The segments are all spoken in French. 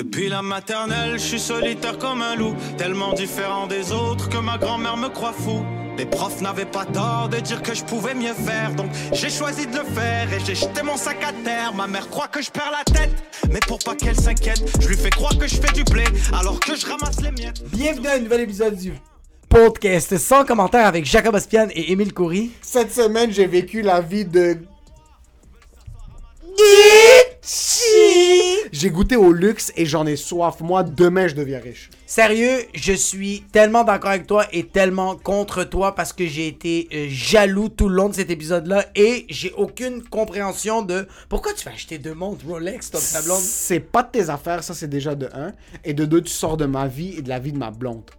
Depuis la maternelle, je suis solitaire comme un loup, tellement différent des autres que ma grand-mère me croit fou. Les profs n'avaient pas tort de dire que je pouvais mieux faire, donc j'ai choisi de le faire et j'ai jeté mon sac à terre. Ma mère croit que je perds la tête, mais pour pas qu'elle s'inquiète, je lui fais croire que je fais du blé alors que je ramasse les miettes. Bienvenue à un nouvel épisode du podcast sans commentaire avec Jacob Ospian et Émile Coury. Cette semaine, j'ai vécu la vie de. J'ai goûté au luxe et j'en ai soif. Moi, demain, je deviens riche. Sérieux, je suis tellement d'accord avec toi et tellement contre toi parce que j'ai été euh, jaloux tout le long de cet épisode-là et j'ai aucune compréhension de pourquoi tu vas acheter deux montres Rolex, toi, ta blonde? C'est pas de tes affaires, ça, c'est déjà de un. Et de deux, tu sors de ma vie et de la vie de ma blonde.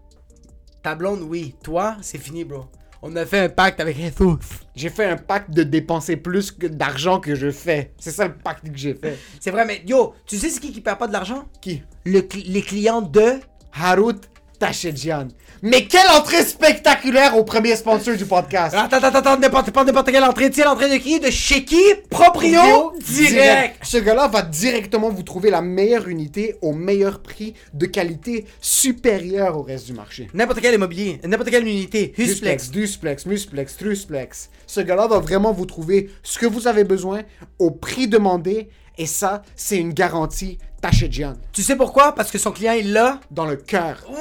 Ta blonde, oui. Toi, c'est fini, bro. On a fait un pacte avec Jesus. J'ai fait un pacte de dépenser plus que d'argent que je fais. C'est ça le pacte que j'ai fait. C'est vrai, mais yo, tu sais c'est qui qui perd pas de l'argent? Qui? Le les clients de Harut Tachedjian. Mais quelle entrée spectaculaire au premier sponsor du podcast. Attends, attends, attends, n'importe pas n'importe quelle entrée. Tiens, l'entrée de qui? De chez qui? Proprio direct. Ce gars-là va directement vous trouver la meilleure unité au meilleur prix de qualité supérieure au reste du marché. N'importe quel immobilier, n'importe quelle unité. Husplex. Dusplex, Musplex, Trusplex. Ce gars-là va vraiment vous trouver ce que vous avez besoin au prix demandé et ça, c'est une garantie Tu sais pourquoi? Parce que son client est là. Dans le cœur. Ouh,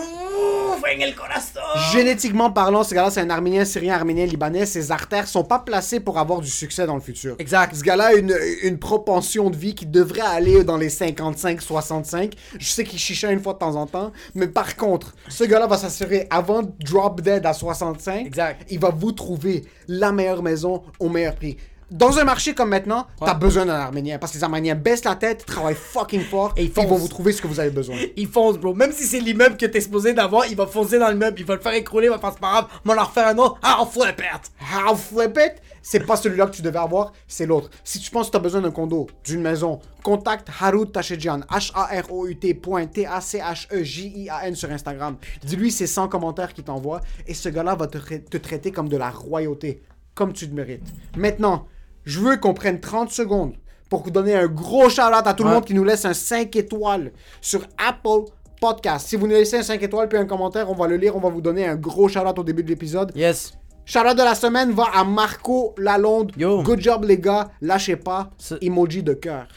en el corazón. Génétiquement parlant, ce gars-là, c'est un Arménien, Syrien, Arménien, Libanais. Ses artères sont pas placées pour avoir du succès dans le futur. Exact. Ce gars-là a une, une propension de vie qui devrait aller dans les 55-65. Je sais qu'il chicha une fois de temps en temps. Mais par contre, ce gars-là va s'assurer, avant de drop dead à 65, Exact. il va vous trouver la meilleure maison au meilleur prix. Dans un marché comme maintenant, t'as besoin d'un Arménien. Parce que les Arméniens baissent la tête, travaillent fucking fort, Et ils ils vont foncent. vous trouver ce que vous avez besoin. Il fonce, bro. Même si c'est l'immeuble que t'es supposé d'avoir, il va foncer dans l'immeuble. Il va le faire écrouler, il va faire c'est pas grave. On en refaire un autre. Fout la perte. How flip it? C'est pas celui-là que tu devais avoir, c'est l'autre. Si tu penses que tu as besoin d'un condo, d'une maison, contacte Harut Tachedjian, H-A-R-O-U-T point T-A-C-H-E-J-I-A-N sur Instagram. Dis-lui c'est 100 commentaires qu'il t'envoie et ce gars-là va te, te traiter comme de la royauté, comme tu le mérites. Maintenant, je veux qu'on prenne 30 secondes pour vous donner un gros shout-out à tout le monde qui nous laisse un 5 étoiles sur Apple Podcast. Si vous nous laissez un 5 étoiles puis un commentaire, on va le lire, on va vous donner un gros shout-out au début de l'épisode. Yes. Shout-out de la semaine va à Marco Lalonde. Yo. Good job, les gars. Lâchez pas. Emoji de cœur.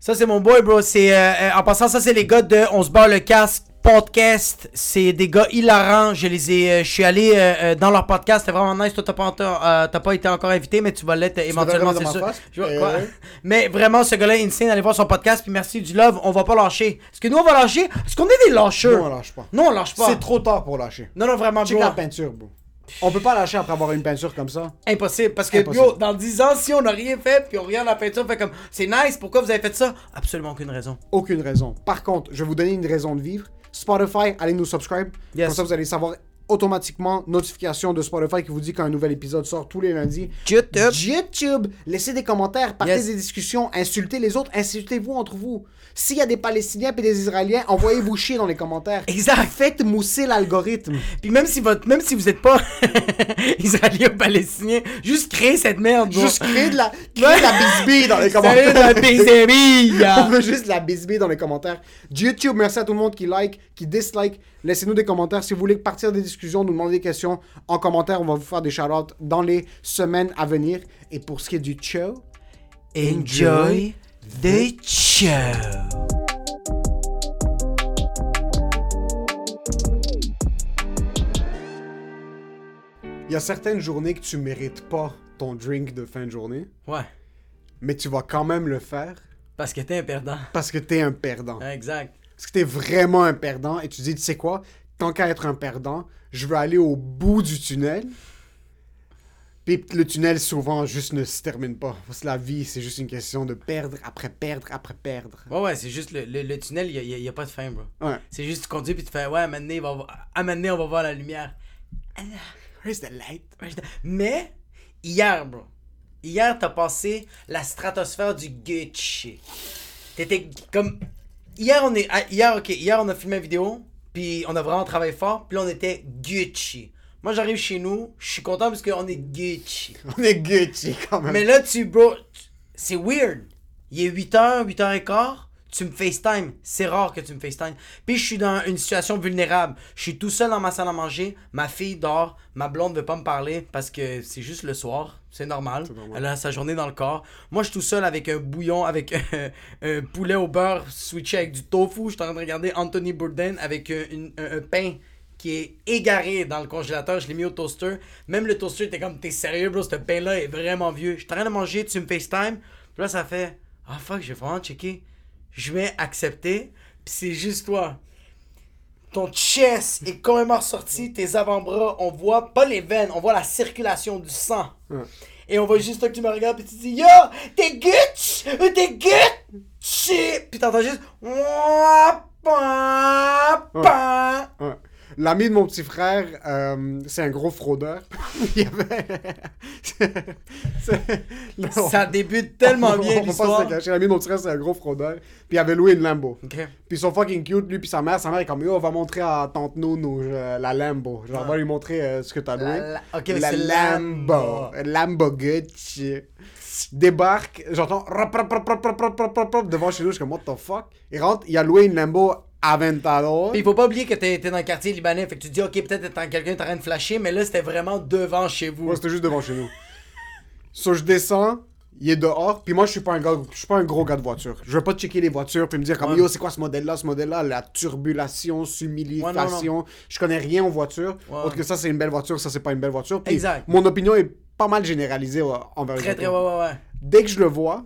Ça, c'est mon boy, bro. C'est, euh, euh, en passant, ça, c'est les gars de On se barre le casque podcast. C'est des gars hilarants. Je les ai, euh, je suis allé euh, euh, dans leur podcast. C'était vraiment nice. Toi, t'as pas, euh, t'as pas été encore invité, mais tu vas l'être éventuellement, c'est sûr. Je Euh, ouais. Mais vraiment, ce gars-là, insane. Allez voir son podcast. Puis merci du love. On va pas lâcher. Est-ce que nous, on va lâcher? Est-ce qu'on est des lâcheurs? Non, on lâche pas. Non, on lâche pas. C'est trop tard pour lâcher. Non, non, vraiment, Check la peinture, bro. On peut pas lâcher après avoir une peinture comme ça. Impossible. Parce que, Impossible. yo, dans 10 ans, si on n'a rien fait, puis on regarde la peinture, on fait comme, c'est nice, pourquoi vous avez fait ça? Absolument aucune raison. Aucune raison. Par contre, je vais vous donner une raison de vivre. Spotify, allez nous subscribe. Yes. Comme ça, vous allez savoir automatiquement notification de Spotify qui vous dit qu'un nouvel épisode sort tous les lundis. YouTube. YouTube, laissez des commentaires, partez Yes. des discussions, insultez les autres, insultez-vous entre vous. S'il y a des Palestiniens et des Israéliens, envoyez-vous chier dans les commentaires. Exact. Faites mousser l'algorithme. Puis même si votre, même si vous êtes pas israélien ou palestinien, juste créez cette merde. Juste créer de la, créer de la bisbille dans les commentaires. la pizzeria. On veut juste de la bisbille dans les commentaires. YouTube, merci à tout le monde qui like, qui dislike. Laissez-nous des commentaires. Si vous voulez partir des discussions, nous demander des questions en commentaire, on va vous faire des shout dans les semaines à venir. Et pour ce qui est du show, Enjoy the show. il y a certaines journées que tu mérites pas ton drink de fin de journée, Ouais. mais tu vas quand même le faire Parce que t'es un perdant. parce que t'es un perdant. Exact. Parce que t'es vraiment un perdant et tu dis, tu sais quoi, tant qu'à être un perdant, je veux aller au bout du tunnel. Puis le tunnel, souvent, juste ne se termine pas. Parce que la vie, c'est juste une question de perdre après perdre après perdre. Ouais, ouais, c'est juste le, le, le tunnel, il y a, y a pas de fin, bro. Ouais. C'est juste tu conduis puis tu fais, ouais, à un moment donné, il va à un moment donné, on va voir la lumière. Where's the light? Mais, hier, bro, hier, t'as passé la stratosphère du Gucci. T'étais comme. Hier, on est. ah, Hier, ok, hier, on a filmé une vidéo, puis on a vraiment travaillé fort, puis là, on était Gucci. Moi, j'arrive chez nous, je suis content parce qu'on est Gucci. On est Gucci quand même. Mais là, tu, bro, c'est weird. Il est 8h, 8h15, tu me FaceTime. C'est rare que tu me FaceTime. Puis je suis dans une situation vulnérable. Je suis tout seul dans ma salle à manger. Ma fille dort. Ma blonde veut pas me parler parce que c'est juste le soir. C'est normal. normal. Elle a sa journée dans le corps. Moi, je suis tout seul avec un bouillon, avec un, un poulet au beurre switché avec du tofu. Je suis en train de regarder Anthony Bourdain avec un, une- un- un pain qui est égaré dans le congélateur. Je l'ai mis au toaster. Même le toaster était comme, t'es sérieux, bro, ce pain-là est vraiment vieux. Je suis en train de manger, tu me FaceTime. Puis là, ça fait, ah fuck, j'ai vraiment checké. Je vais accepter. Puis c'est juste toi. Ton chest est complètement ressorti, tes avant-bras, on voit pas les veines, on voit la circulation du sang. Ouais. Et on voit juste toi que tu me regardes et tu dis Yo, t'es Gucci, t'es Gucci. Puis t'entends juste pa. Ouais. L'ami de mon petit frère, euh, c'est un gros fraudeur. Il avait... c est... C est... Ça débute tellement on, bien l'histoire. L'ami de mon petit frère, c'est un gros fraudeur. Puis il avait loué une Lambo. Okay. Puis ils sont fucking cute, lui puis sa mère. Sa mère est comme, oh, on va montrer à tante Nounou euh, la Lambo. Genre, ah. va lui montrer euh, ce que t'as loué. La, la... Okay, la Lambo. Lambo. Gucci. Débarque, j'entends rap, rap, rap, devant chez nous, je suis comme, what the fuck. Il rentre, il a loué une Lambo Aventador. Puis il faut pas oublier que t'es dans le quartier libanais. Fait que tu te dis, ok, peut-être en- quelqu'un t'es en train de flasher, mais là c'était vraiment devant chez vous. Moi, c'était juste devant chez nous. So, je descends, il est dehors, puis moi, je suis pas un gars, je suis pas un gros gars de voiture. Je veux pas checker les voitures, puis me dire comme, Ouais. yo, c'est quoi ce modèle-là, ce modèle-là, la turbulation, humiliation. Je connais rien aux voitures. Ouais. Autre que ça, c'est une belle voiture, ça, c'est pas une belle voiture. Exact. Mon opinion est pas mal généralisée envers Très très, ouais, ouais, ouais. Dès que je le vois,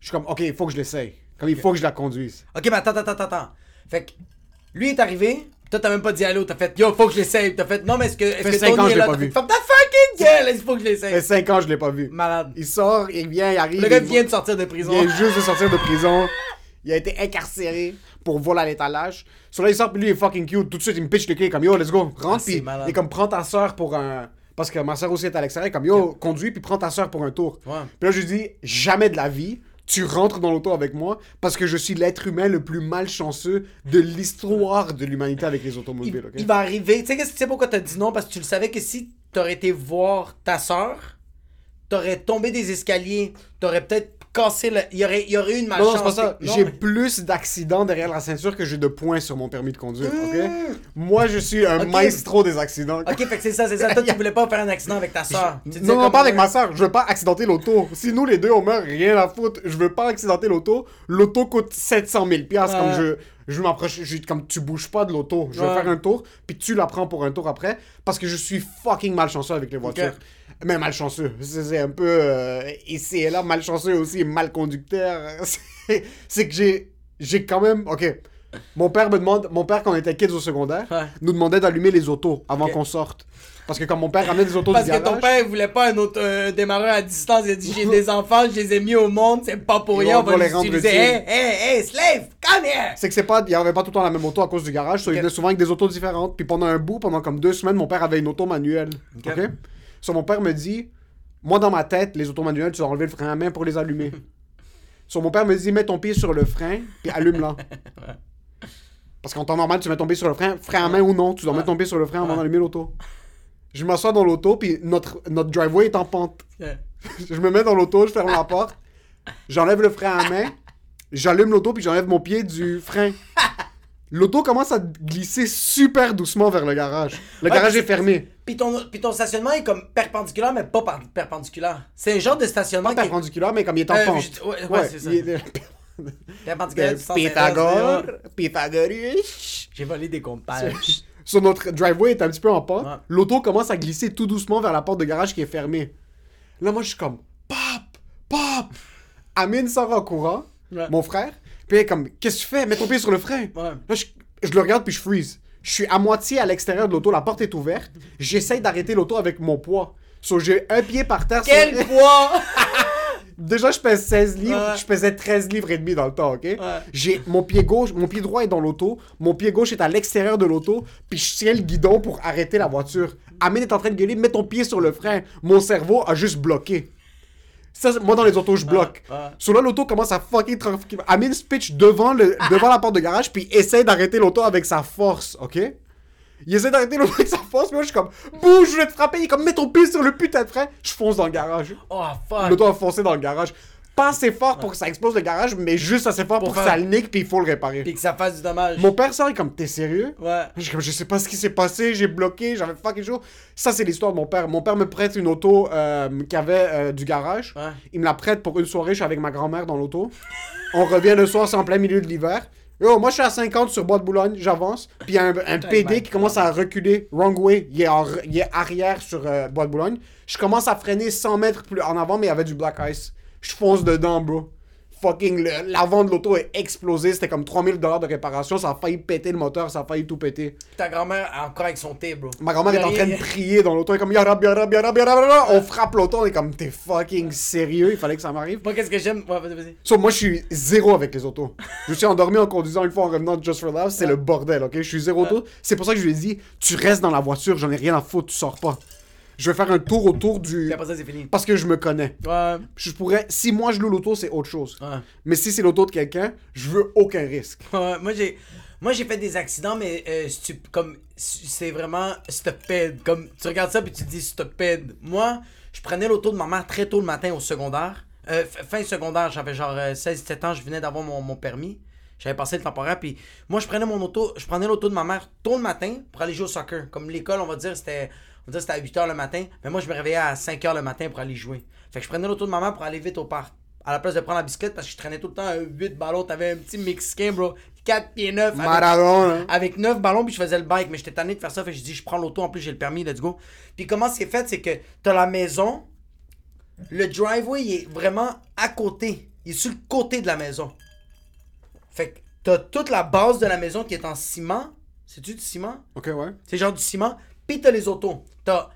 je suis comme, ok, il faut que je l'essaye. Comme, il faut que je la conduise. Ok, mais attends, attends, attends, attends. Fait que lui est arrivé, toi t'as même pas dit allô, t'as fait yo, faut que je l'essaye. T'as fait non, mais est-ce que, est-ce Fait que cinq ans, Tony je est l'ai là? pas fait, vu. Ferme ta fucking gueule, il faut que je Ça fait l'essaye. 5 ans, je l'ai pas vu. Malade. Il sort, il vient, il arrive. Le gars il- vient de sortir de Il prison. vient juste de sortir de prison. Il a été incarcéré pour vol à l'étalage. Sur là, il sort, puis lui, il est fucking cute. Tout de suite, il me pitch le clé comme yo, let's go, rentre. C'est puis malade. il est comme prends ta soeur pour un. Parce que ma soeur aussi est à l'extérieur. Comme yo, conduis, puis prends ta soeur pour un tour. Ouais. Puis là, je lui dis jamais de la vie. Tu rentres dans l'auto avec moi parce que je suis l'être humain le plus malchanceux de l'histoire de l'humanité avec les Il, automobiles. il va arriver. Tu sais, tu sais pourquoi t'as dit non? Parce que tu le savais que si t'aurais été voir ta soeur, t'aurais tombé des escaliers, t'aurais peut-être cassé le. Il y aurait, il y aurait eu une malchance. non, c'est pas ça. J'ai mais- plus d'accidents derrière la ceinture que j'ai de points sur mon permis de conduire, ok? Mmh. Moi, je suis un maestro des accidents. Ok, fait que c'est ça, c'est ça. Toi, tu voulais pas faire un accident avec ta soeur. Non, non, pas avec ma soeur. Je veux pas accidenter l'auto. Si nous, les deux, on meurt, rien à foutre. Je veux pas accidenter l'auto. L'auto coûte 700 000 piastres. Comme je, je m'approche, je- comme tu bouges pas de l'auto. Je vais Ouais. faire un tour, puis tu la prends pour un tour après, parce que je suis fucking malchanceux avec les voitures. Mais malchanceux. C'est un peu euh, ici et là, malchanceux aussi, mal conducteur. C'est- que j'ai, j'ai quand même, ok. Mon père me demande, mon père quand on était kids au secondaire, Ouais. nous demandait d'allumer les autos avant qu'on sorte. Parce que quand mon père ramenait des autos Parce du que garage, ton père voulait pas un autre euh, démarreur à distance. Il a dit J'ai des enfants, je les ai mis au monde, c'est pas pour rien, on va les utiliser. Hey, hey, hey, slave, come here! C'est que c'est pas, il y avait pas tout le temps la même auto à cause du garage, so il venait souvent avec des autos différentes. Puis pendant un bout, pendant comme deux semaines, mon père avait une auto manuelle. Ok. So mon père me dit, moi dans ma tête, les autos manuelles, tu dois enlever le frein à main pour les allumer. so mon père me dit, mets ton pied sur le frein, puis allume-la. Parce qu'en temps normal, tu mets ton pied sur le frein, frein à main ou non, tu dois Ouais. mettre ton pied sur le frein avant Ouais. d'allumer l'auto. Je m'assois dans l'auto, puis notre, notre driveway est en pente. je me mets dans l'auto, je ferme la porte, j'enlève le frein à main, j'allume l'auto puis j'enlève mon pied du frein. L'auto commence à glisser super doucement vers le garage. Le Ouais, garage est fermé. Puis ton, puis ton stationnement est comme perpendiculaire, mais pas par- perpendiculaire. C'est un genre de stationnement Pas qui est perpendiculaire, mais comme il est en Euh, pente. je- ouais, ouais, c'est ça. est- perpendiculaire. Pythagore. J'ai volé des compages. Sur notre driveway est un petit peu en pente. Ouais. L'auto commence à glisser tout doucement vers la porte de garage qui est fermée. Là, moi, je suis comme, pop, pop. Amine sort en courant, Ouais. mon frère. Puis il est comme, qu'est-ce que tu fais? Mets ton pied sur le frein. Ouais. Là, je, je le regarde puis je freeze. Je suis à moitié à l'extérieur de l'auto, la porte est ouverte. J'essaye d'arrêter l'auto avec mon poids. So, j'ai un pied par terre. sur- Quel poids! Déjà, je pèse 16 livres. Ouais. Je pesais 13 livres et demi dans le temps, ok? Ouais. J'ai mon pied gauche, mon pied droit est dans l'auto. Mon pied gauche est à l'extérieur de l'auto. Puis je tiens le guidon pour arrêter la voiture. Amine est en train de gueuler, mets ton pied sur le frein. Mon cerveau a juste bloqué. Ça, moi, dans les autos, je bloque. ouais. Sur là, l'auto commence à fucking. Amine se pitch devant, le, devant la porte de garage, puis essaie d'arrêter l'auto avec sa force, ok? Il essaie d'arrêter l'auto avec sa force, mais moi, je suis comme, bouge, je vais te frapper. Il est comme, mets ton pied sur le putain de frein. Je fonce dans le garage. Oh fuck! L'auto a foncé dans le garage. Pas assez fort pour que ça explose le garage, mais juste assez fort pour, Pour que ça le nique, puis il faut le réparer. Puis que ça fasse du dommage. Mon père, ça, il est comme, t'es sérieux? Ouais. Je, comme, je sais pas ce qui s'est passé, j'ai bloqué, j'avais fucking chaud. Ça, c'est l'histoire de mon père. Mon père me prête une auto euh, qui avait euh, du garage. Ouais. Il me la prête pour une soirée, je suis avec ma grand-mère dans l'auto. On revient le soir, c'est en plein milieu de l'hiver. Yo, moi, je suis à 50 sur Bois de Boulogne, j'avance. Puis il y a un, un PD qui commence à reculer, wrong way. Il est, en- il est arrière sur euh, Bois de Boulogne. Je commence à freiner 100 mètres plus en avant, mais il y avait du black ice. Je fonce dedans, bro. Fucking, l'avant de l'auto est explosé. C'était comme 3000 dollars de réparation. Ça a failli péter le moteur, ça a failli tout péter. Ta grand-mère encore avec son thé, bro. Ma grand-mère est en train de prier dans l'auto. Elle est comme Yarab, Yarab, Yarab, Yarab. On frappe l'auto. On est comme, t'es fucking sérieux? Il fallait que ça m'arrive. Moi, qu'est-ce que j'aime? So, moi, je suis zéro avec les autos. Je suis endormi en conduisant une fois en revenant de Just for Laughs. C'est le bordel, ok? Je suis zéro auto. C'est pour ça que je lui ai dit, tu restes dans la voiture, j'en ai rien à foutre, tu sors pas. Je vais faire un tour autour du. Puis après ça, c'est fini. Parce que je me connais. Ouais. Je pourrais. Si moi je loue l'auto, c'est autre chose. Ouais. Mais si c'est l'auto de quelqu'un, je veux aucun risque. Ouais, moi j'ai moi j'ai fait des accidents mais euh, stu- comme c'est vraiment stupide comme tu regardes ça puis tu te dis stupide moi je prenais l'auto de ma mère très tôt le matin au secondaire Euh, fin secondaire j'avais genre 16 17 ans je venais d'avoir mon, mon permis j'avais passé le temporaire puis moi je prenais mon auto je prenais l'auto de ma mère tôt le matin pour aller jouer au soccer comme l'école on va dire c'était on va dire c'était à 8h le matin mais moi je me réveillais à 5h le matin pour aller jouer. Fait que je prenais l'auto de ma mère pour aller vite au parc à la place de prendre la bicyclette parce que je traînais tout le temps un 8 ballons. T'avais un petit Mexicain bro. 4 pieds 9 avec, Maradon, hein. avec 9 ballons puis je faisais le bike. Mais j'étais tanné de faire ça fait que je dis je prends l'auto en plus j'ai le permis let's go. Puis comment c'est fait c'est que t'as la maison le driveway il est vraiment à côté. Il est sur le côté de la maison. Fait que t'as toute la base de la maison qui est en ciment. C'est-tu du ciment? Ok, ouais. c'est genre du ciment. Puis t'as les autos. T'as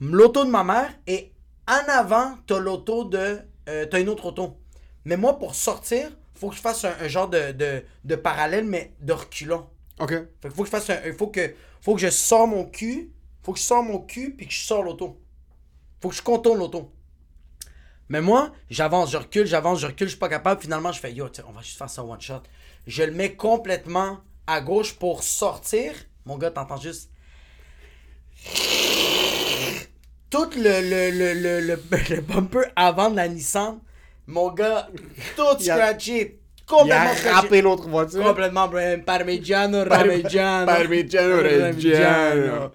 l'auto de ma mère et en avant, t'as l'auto de. euh, t'as une autre auto. Mais moi, pour sortir, faut que je fasse un, un genre de, de, de parallèle, mais de reculons. Ok. Fait que faut que je fasse un. Faut que, faut que je sors mon cul. Faut que je sors mon cul puis que je sors l'auto. Faut que je contourne l'auto. Mais moi, j'avance, je recule, j'avance, je recule, je suis pas capable. Finalement, je fais yo, on va juste faire ça one shot. Je le mets complètement à gauche pour sortir. Mon gars, t'entends juste. Tout le, le, le, le, le, le bumper avant de la Nissan, mon gars, tout Il a- scratché. Il Complètement a scratché. râpé l'autre voiture. Complètement. Parmigiano, Parmigiano. Parmigiano Reggiano.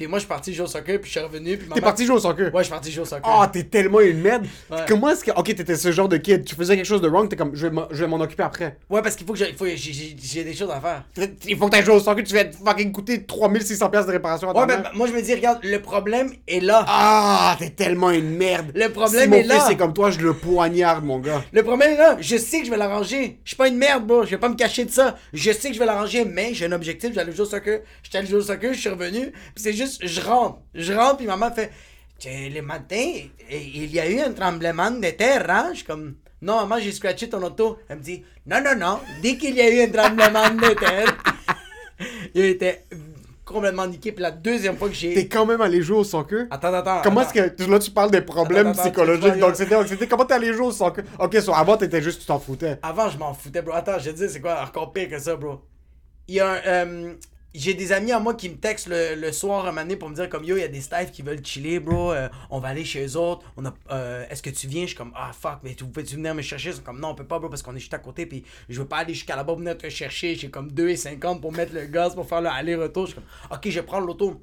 Puis moi, je suis parti jouer au soccer, puis je suis revenu. Puis T'es parti jouer au soccer? Ouais, je suis parti jouer au soccer. Ah, t'es tellement une merde. Ouais. Comment est-ce que. Ok, t'étais ce genre de kid. Tu faisais quelque chose de wrong, t'es comme, je vais m'en- occuper après. Ouais, parce qu'il faut que j'ai, des choses à faire. Il faut que t'ailles jouer au soccer, tu vas te fucking coûter 3600$ piastres de réparation à ta Ouais, ben, moi, je me dis, regarde, le problème est là. Ah, t'es tellement une merde. Le problème si mon est là. c'est comme toi, je le poignarde, mon gars. Le problème est là. Je sais que je vais l'arranger. Je suis pas une merde, bro. Je vais pas me cacher de ça. Je sais que je vais l'arranger, mais j'ai un objectif. J'allais jouer au soccer. J'étais allé jouer au soccer, je suis revenu. C'est juste, je rentre. Je rentre, puis maman fait Tu- Le matin, il y a eu un tremblement de terre, hein? Je suis comme Non, maman, j'ai scratché ton auto. Elle me dit Non, non, non. Dès qu'il y a eu un tremblement de terre, il était complètement niqué. Puis la deuxième fois que j'ai. T'es quand même allé jouer au soccer? Attends, attends. Comment est-ce que. Là, tu parles des problèmes Attends, attends, psychologiques, d'anxiété, anxiété. Comment t'es allé jouer au soccer? Ok, so, avant, t'étais juste, tu t'en foutais. Avant, je m'en foutais, bro. Attends, je te dis, c'est quoi encore pire que ça, bro? Il y a un. euh, j'ai des amis à moi qui me textent le, le soir un moment donné pour me dire comme yo, il y a des staffs qui veulent chiller, bro. euh, on va aller chez eux autres. On a, euh, est-ce que tu viens? Je suis comme ah fuck, mais tu peux-tu venir me chercher? Ils sont comme non, on peut pas, bro, parce qu'on est juste à côté. Puis je veux pas aller jusqu'à là-bas venir te chercher. J'ai comme 2,50 pour mettre le gaz pour faire le aller-retour. Je suis comme ok, je prends l'auto.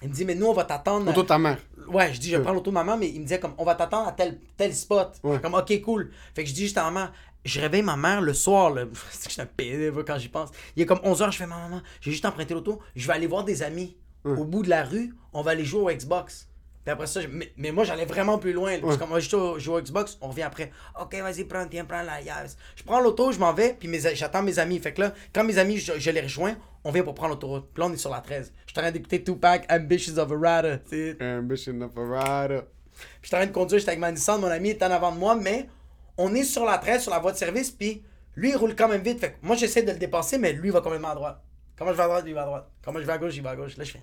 Il me dit mais nous on va t'attendre. Auto de ta mère. Ouais, je dis, je prends l'auto maman, mais il me disait comme, on va t'attendre à tel, tel spot. Ouais. Comme, ok, cool. Fait que je dis juste à maman, je réveille ma mère le soir, là. C'est que je suis un pédé, quand j'y pense. Il est comme 11h, je fais, ma maman, j'ai juste emprunté l'auto, je vais aller voir des amis. Au bout de la rue, on va aller jouer au Xbox. Puis après ça, je- mais, mais moi j'allais vraiment plus loin. là. Parce qu'on va juste au- jouer au Xbox, on revient après. Ok, vas-y, prends, tiens, prends la llave. Je prends l'auto, je m'en vais, puis mes j'attends mes amis. Fait que là, quand mes amis, je, je les rejoins, on vient pour prendre l'autoroute. Puis là, on est sur la 13. Je suis en train d'écouter Tupac, Ambitions of a Rider. Ambition of a rider. puis j'étais en train de conduire, j'étais avec ma Nissan, mon ami est en avant de moi, mais on est sur la 13, sur la voie de service, puis lui, il roule quand même vite. Fait que moi, j'essaie de le dépasser, mais lui, il va complètement à droite. Comment je vais à droite, lui, il va à droite. Comment je vais à gauche, il va à gauche. Là, je fais.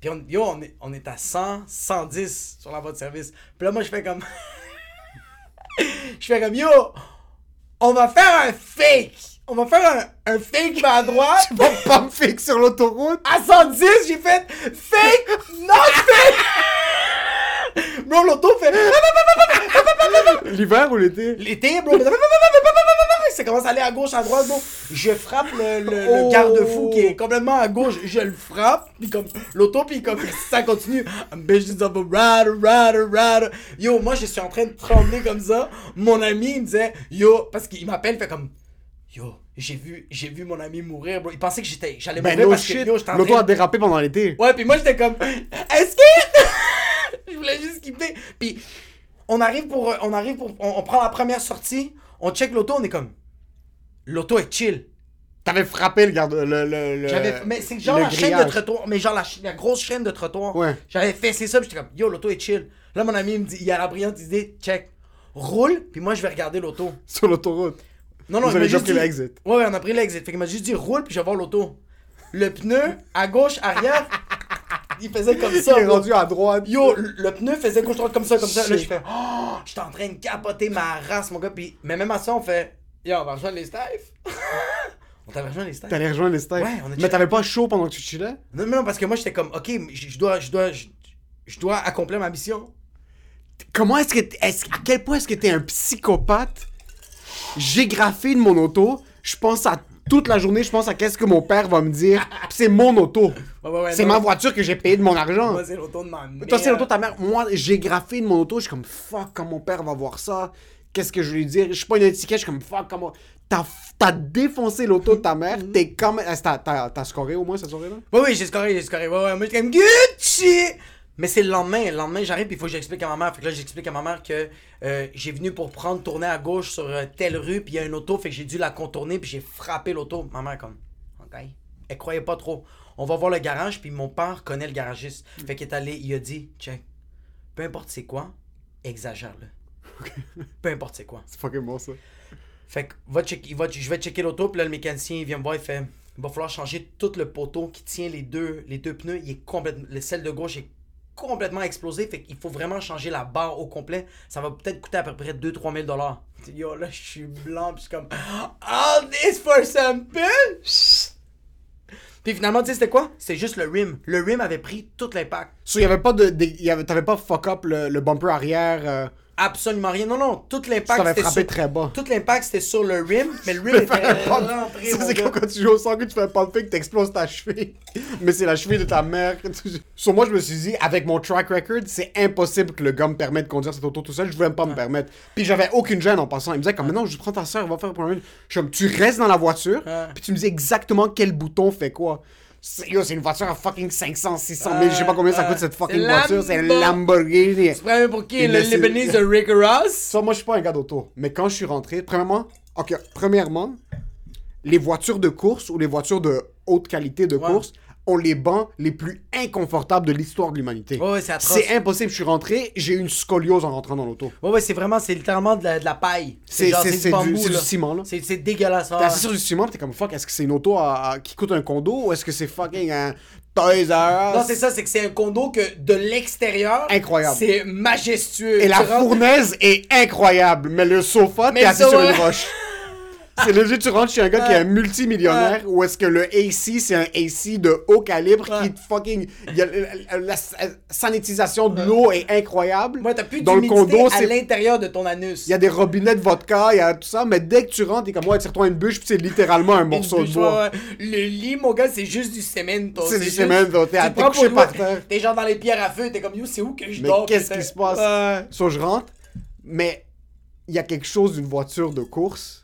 Puis on, yo, on est, on est à 100, 110 sur la voie de service. Puis là, moi, je fais comme. je fais comme, yo, on va faire un fake. On va faire un, un fake, à droite. Tu vas pas me fixer sur l'autoroute? À 110, j'ai fait fake, not fake. Bro, l'auto fait. L'hiver ou l'été? L'été, bro. Ça commence à aller à gauche, à droite, bro. Je frappe le, le, le Oh. garde-fou qui est complètement à gauche. Je le frappe. Puis comme l'auto, puis comme ça continue. Ambitions of a rider, rider, rider. Yo, moi, je suis en train de trembler comme ça. Mon ami, il me disait, yo, parce qu'il m'appelle, fait comme, yo, j'ai vu, j'ai vu mon ami mourir, bro. Il pensait que j'étais, j'allais Ben mourir no parce shit. que yo, j'étais en L'auto a dérapé pendant l'été. Ouais, puis moi j'étais comme est-ce que je voulais juste skipper. Puis on arrive pour on arrive pour on, on prend la première sortie, on check l'auto, on est comme l'auto est chill. T'avais frappé le garde. Le, le, le- J'avais mais c'est genre la chaîne de trottoir, mais genre la, la grosse chaîne de trottoir. Ouais. J'avais fait c'est ça, puis j'étais comme yo l'auto est chill. Là mon ami il me dit il a la brillante idée, check. Roule, puis moi je vais regarder l'auto. Sur l'autoroute. Non, non, Vous il m'a juste pris dit... l'exit. Ouais, ouais, on a pris l'exit. Fait qu'il m'a juste dit roule, puis je vais voir l'auto. Le pneu, à gauche, arrière, il faisait comme ça. Il est bro. rendu à droite. Yo, le le pneu faisait gauche droite comme ça, comme ça. Là, je fais, oh, j'étais en train de capoter ma race, mon gars. Puis, mais même à ça, on fait, yo, on va rejoindre les staffs. on t'avait rejoint les staffs. T'allais rejoindre les staffs. Ouais, on a Mais t'avais pas chaud pendant que tu chillais? Non, non, parce que moi, j'étais comme, ok, je je dois, je dois, je, je dois accomplir ma mission. Comment est-ce que. Est à quel point est-ce que t'es un psychopathe? J'ai graffé de mon auto. Je pense à toute la journée, je pense à qu'est-ce que mon père va me dire. C'est mon auto. Ouais, ouais, ouais, c'est ma voiture que j'ai payée de mon argent. Moi, c'est l'auto de ma mère. Toi, c'est l'auto de ta mère. Moi, j'ai graffé de mon auto. Je suis comme fuck, quand mon père va voir ça, qu'est-ce que je vais lui dire? Je suis pas une étiquette. Je suis comme fuck, comment. T'as t'as défoncé l'auto de ta mère. T'es. Est-ce que T'as t'as- t'as scoré au moins cette soirée-là? Oui, oui, j'ai scoré, j'ai scoré. Ouais, ouais, moi, j'étais comme Gucci! Mais c'est le lendemain. Le lendemain, j'arrive, puis il faut que j'explique à ma mère. Fait que là, j'explique à ma mère que euh, j'ai venu pour prendre, tourner à gauche sur euh, telle rue, puis il y a une auto, fait que j'ai dû la contourner, puis j'ai frappé l'auto. Ma mère, comme, OK. Elle croyait pas trop. On va voir le garage, puis mon père connaît le garagiste. Fait qu'il est allé, il a dit, check, peu importe c'est quoi, exagère-le. peu importe c'est quoi. C'est fucking bon ça. Fait que va va, je vais checker l'auto, puis là, le mécanicien, il vient me voir, il fait il va falloir changer tout le poteau qui tient les deux, les deux pneus. Il est complètement, le celle de gauche est complètement explosé, fait qu'il faut vraiment changer la barre au complet. Ça va peut-être coûter à peu près 2-3 000 dollars. Yo, là, je suis blanc, puis je suis comme All this for! Puis finalement, tu sais, c'était quoi? C'est juste le rim. Le rim avait pris tout l'impact. So, y avait pas de. de- T'avais pas fuck up le, le bumper arrière. euh, Absolument rien. Non, non, tout l'impact c'était frappé sur... très bas. Tout l'impact c'était sur le rim, mais le rim était rentré, c'est comme quand tu joues au soccer, tu fais un pump fake, t'exploses ta cheville. Mais c'est la cheville de ta mère. que Sur moi, je me suis dit, avec mon track record, c'est impossible que le gars me permette de conduire cette auto tout seul. Je voulais même pas me permettre. Puis j'avais aucune gêne en passant. Il me disait, comme, non, je prends ta soeur, on va faire pour un Je suis comme, tu restes dans la voiture, puis tu me dis exactement quel bouton fait quoi. Yo, c'est une voiture à fucking 500, 600 000, je sais pas combien ça Ouais. coûte cette fucking voiture. C'est. Lamborghini. Tu prends pour qui? Le Lebanese de Rick Ross? Ça, moi, je suis pas un gars d'auto. Mais quand je suis rentré, premièrement, ok, premièrement, les voitures de course ou les voitures de haute qualité de Ouais. course ont les bancs les plus inconfortables de l'histoire de l'humanité. Ouais, c'est atroce. c'est impossible. Je suis rentré, j'ai eu une scoliose en rentrant dans l'auto. Ouais, ouais, c'est vraiment, c'est littéralement de la, de la paille. C'est genre, c'est- du c'est du, bambou, c'est du là. ciment, là. C'est c'est dégueulasse. T'es assis sur du ciment, pis t'es comme fuck, est-ce que c'est une auto à- à- qui coûte un condo ou est-ce que c'est fucking un Toys R Us? Non, c'est ça, c'est que c'est un condo que de l'extérieur, Incroyable. c'est majestueux. Et la Tu rentres- fournaise est incroyable, mais le sofa, t'es assis sur une roche. C'est legit, tu rentres chez un gars qui est un multimillionnaire, ou est-ce que le AC, c'est un AC de haut calibre qui te fucking. il y a- la, la- la sanitisation de l'eau est incroyable. Ouais, t'as plus Dans le condo, à l'intérieur de ton anus. Il y a des robinets de vodka, il y a tout ça, mais dès que tu rentres, t'es comme, ouais, tire-toi une bûche, puis c'est littéralement un morceau de bûche, bois. ouais, ouais. Le lit, mon gars, c'est juste du cemento. C'est du cemento, t'es à- couché par terre. T'es genre dans les pierres à feu, t'es comme, yo, c'est où que je Mais dors? qu'est-ce qui se passe? Ouais. So, je rentre, mais il y a quelque chose d'une voiture de course.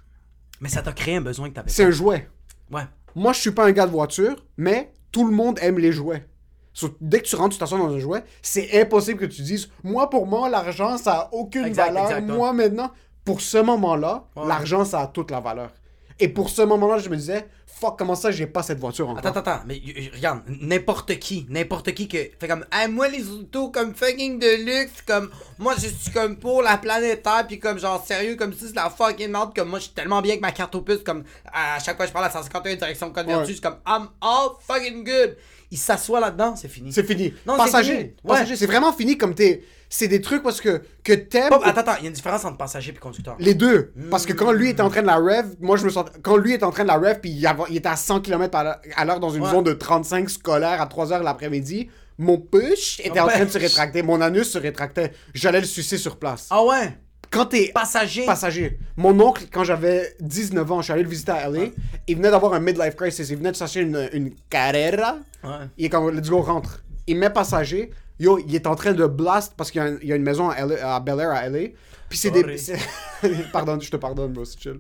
Mais ça t'a créé un besoin que t'avais C'est un jouet. Ouais. Moi, je suis pas un gars de voiture, mais tout le monde aime les jouets. So, dès que tu rentres, tu t'assois dans un jouet, c'est impossible que tu dises Moi, pour moi, l'argent, ça a aucune Exact, valeur. moi, maintenant, pour ce moment-là, Ouais. l'argent, ça a toute la valeur. Et pour ce moment-là, je me disais Fuck, comment ça, j'ai pas cette voiture encore? Attends, attends, attends, mais regarde, n'importe qui, n'importe qui que fait comme, ah, moi les autos comme fucking de luxe, comme, moi je suis comme pour la planète Terre, puis comme genre sérieux, comme si c'est la fucking merde, comme moi je suis tellement bien avec ma carte au puce, comme à chaque fois que je parle à 151 direction code vertu, c'est comme, I'm all fucking good. Il s'assoit là-dedans, c'est fini. C'est fini. Non, passager. fini. Ouais. Passager, c'est vraiment fini comme t'es. C'est des trucs parce que, que t'aimes. Attends, attends, il y a une différence entre passager et conducteur. Les deux. Parce que quand lui était en train de la rev, moi je me sens. Quand lui était en train de la rev, puis il, était à 100 km à l'heure dans une Ouais. zone de 35 scolaire à 3 h l'après-midi, Mon push était en train de se rétracter. Mon anus se rétractait. J'allais le sucer sur place. Ah ouais? Quand t'es Passager. passager. Mon oncle, quand j'avais 19 ans, je suis allé le visiter à LA. Il venait d'avoir un midlife crisis. Il venait de s'acheter une, une Carrera. Ouais. Il est comme, let's go, rentre. Il met passager. Yo, il est en train de blast parce qu'il y a, y une maison à, LA à Bel Air à LA. Puis c'est des. Pardonne, je te pardonne, bro, c'est chill.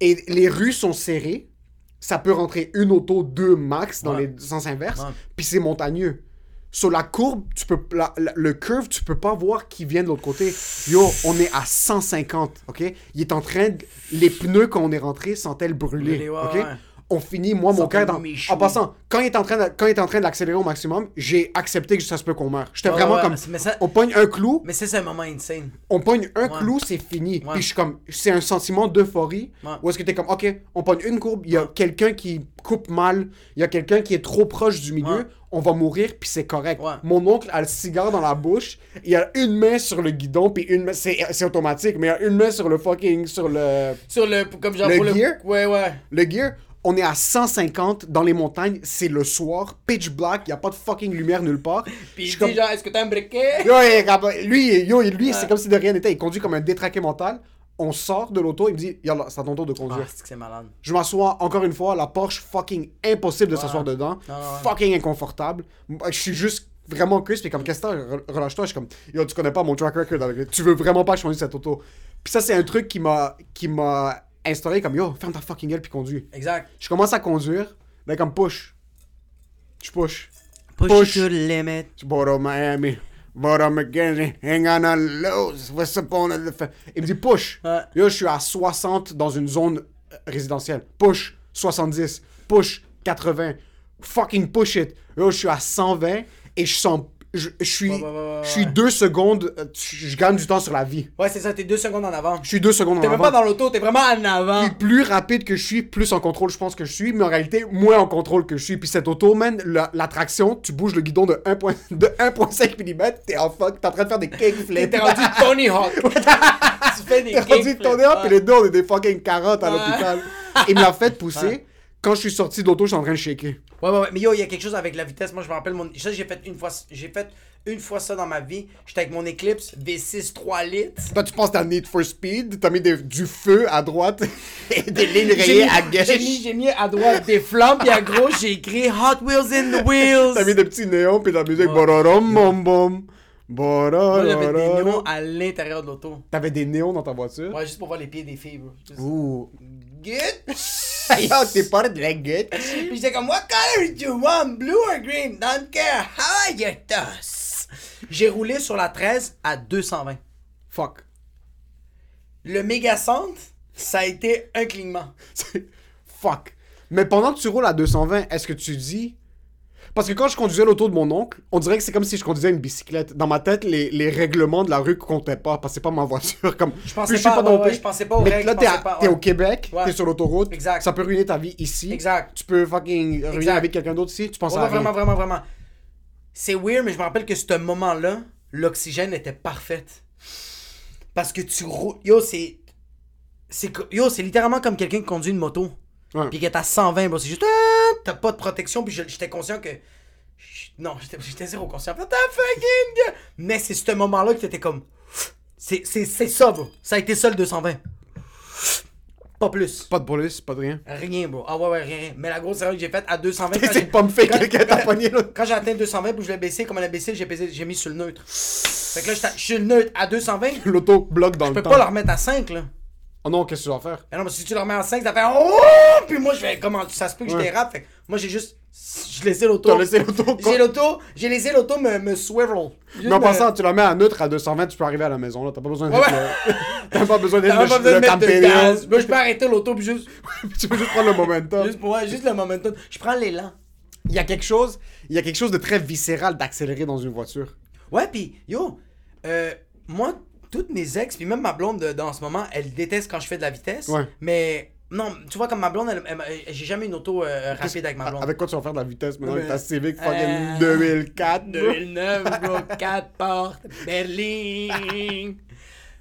Et les rues sont serrées. Ça peut rentrer une auto, deux max dans Ouais. les sens inverses. Ouais. Puis c'est montagneux. Sur la courbe, tu peux, la- la- le curve, tu peux pas voir qui vient de l'autre côté. Yo, on est à 150, ok? Il est en train de... Les pneus, quand on est rentré, Brûler, ouais, ok? ouais. On finit, moi, mon cœur... michou. En passant, quand il est en train de- quand il est en train d'accélérer au maximum, j'ai accepté que ça se peut qu'on meure. J'étais vraiment ouais, comme... mais ça- On pogne un clou, Mais ça, c'est un moment insane. on pogne un Ouais. clou, c'est fini. Ouais. Puis je suis comme, c'est un sentiment d'euphorie. Où est-ce que t'es comme, ok, on pogne une courbe, il y a quelqu'un qui coupe mal, il y a quelqu'un qui est trop proche du milieu, on va mourir, puis c'est correct. Mon oncle a le cigare dans la bouche, il a une main sur le guidon, puis une main, c'est c'est automatique, mais il a une main sur le fucking, sur le, Sur le. Comme genre Le pour gear? le. Ouais, ouais. le gear. On est à 150 dans les montagnes, c'est le soir, pitch black, il y a pas de fucking lumière nulle part. Puis Je comme- genre, est-ce que t'as un briquet? Yo, lui, yo, lui c'est comme si de rien n'était. Il conduit comme un détraqué mental. On sort de l'auto, il me dit, Yallah, c'est à ton tour de Ah, conduire. c'est malade. Je m'assois encore une fois, la Porsche fucking impossible de Ouais. s'asseoir dedans. Non, non, ouais. Fucking inconfortable. Je suis juste vraiment crisp et comme qu'est-ce que relâche-toi. Je suis comme, yo, tu connais pas mon track record avec Tu veux vraiment pas que je conduise cette auto. Puis ça, c'est un truc qui m'a qui m'a instauré comme, yo, ferme ta fucking gueule puis conduis. Exact. Je commence à conduire, là, comme push. Je push. Push, Push. to the limit. Boro Miami, Boro McKenzie, ain't gonna lose. What's up on the Il me dit push. Ouais. Yo, je suis à 60 dans une zone euh, résidentielle. Push 70. Push 80. Fucking push it. Yo, je suis à 120 et je sens. Je, je suis, Ouais, ouais, ouais, je suis deux secondes. euh, Je gagne du temps sur la vie. Ouais, c'est ça, t'es deux secondes en avant. Je suis deux secondes en T'es même avant. pas dans l'auto, t'es vraiment en avant. Puis plus rapide que je suis, plus en contrôle je pense que je suis, mais en réalité, moins en contrôle que je suis. Puis cette auto, man, la, la traction, tu bouges le guidon de 1 point- de 1.5 mm, t'es en fuck, t'es en train de faire des kickflips. T'es rendu Tony Hawk. tu fais des T'es rendu up, Ouais. et les deux, on est des fucking carottes à l'hôpital. Il me l'a fait pousser. Quand je suis sorti de l'auto, je suis en train de shaker. Ouais, ouais, ouais. Mais yo, il y a quelque chose avec la vitesse. Moi, je me rappelle, mon... ça, j'ai fait une fois j'ai fait une fois ça dans ma vie. J'étais avec mon Eclipse V6 3 litres. Toi, tu penses que t'as Need for Speed, t'as mis des- du feu à droite? Et des lignes rayées mis- à gauche. J'ai mis, j'ai mis à droite des flammes, puis à gauche, j'ai écrit Hot Wheels in the Wheels. T'as mis des petits néons, puis la musique Ouais. bororom bom bom. Moi, j'avais des néons à l'intérieur de l'auto. T'avais des néons dans ta voiture? Ouais, juste pour voir les pieds des filles, bro. Juste- Ouh. Good. Yo, t'es pas de la guette. Puis j'étais comme, what color do you want? Blue or green? Don't care. How you toss? J'ai roulé sur la 13 à 220. Fuck. Le méga centre, ça a été un clignement. Fuck. Mais pendant que tu roules à 220, est-ce que tu dis. Parce que quand je conduisais l'auto de mon oncle, on dirait que c'est comme si je conduisais une bicyclette. Dans ma tête, les, les règlements de la rue comptaient pas, parce que c'est pas ma voiture. Comme, Je pensais puis pas, ouais, non ouais, plus. je pensais pas aux Mais règles, là, je t'es, à- pas, t'es ouais. au Québec, Ouais. t'es sur l'autoroute. Exact. Ça peut ruiner ta vie ici. Exact. Tu peux fucking ruiner Exact. avec quelqu'un d'autre ici. Tu penses Ouais, à rien. vraiment, vraiment, vraiment. C'est weird, mais je me rappelle que ce moment-là, l'oxygène était parfaite. Parce que tu roules. Yo, c'est. Yo, c'est littéralement comme quelqu'un qui conduit une moto. Puis qui est à 120, bro. C'est juste. ah, T'as pas de protection. Puis je- j'étais conscient que. je- Non, j'étais zéro conscient. The fucking? Mais c'est ce moment-là que t'étais comme. C'est ça, bro. Ça a été ça le 220. Pas plus. Pas de police, pas de rien. Rien, bro. Ah ouais, ouais, rien. rien. Mais la grosse erreur que j'ai faite à 220. quand C'est j'ai- pas me fait quand- quelqu'un t'a pogné là. quand j'ai atteint 220, puis je l'ai baissé, comme elle a baissé, j'ai baissé- j'ai mis sur le neutre. Fait que là, je suis le neutre à 220. Je L'auto bloque dans peux le temps. pas le remettre à 5, là. Oh non, qu'est-ce que tu vas faire? Mais non, mais si tu le remets à 5, ça fait oh! Puis moi, je vais comment ça se peut que je Ouais. dérape. Fait que moi, j'ai juste. Je laissé l'auto. T'as laissé l'auto. J'ai l'auto. J'ai laissé l'auto me, me swivel. Mais en passant, tu la mets à neutre à 220, tu peux arriver à la maison là. T'as pas besoin de. Ouais, T'as pas besoin T'as pas besoin de le mettre de gaz. Moi, je peux arrêter l'auto, puis juste. Tu peux juste prendre le momentum. Juste, pour, ouais, juste le momentum. Je prends l'élan. Il y a quelque chose, il y a quelque chose de très viscéral d'accélérer dans une voiture. Ouais, puis yo, euh, moi, toutes mes ex, puis même ma blonde de- dans ce moment, elle déteste quand je fais de la vitesse. Ouais. Mais non, tu vois, comme ma blonde, elle- elle- elle- j'ai jamais une auto euh, rapide avec ma blonde. Avec quoi tu vas faire de la vitesse maintenant Ouais, avec ta Civic euh, fucking 2004 bro? 2009, bro, 4 portes, Berlin.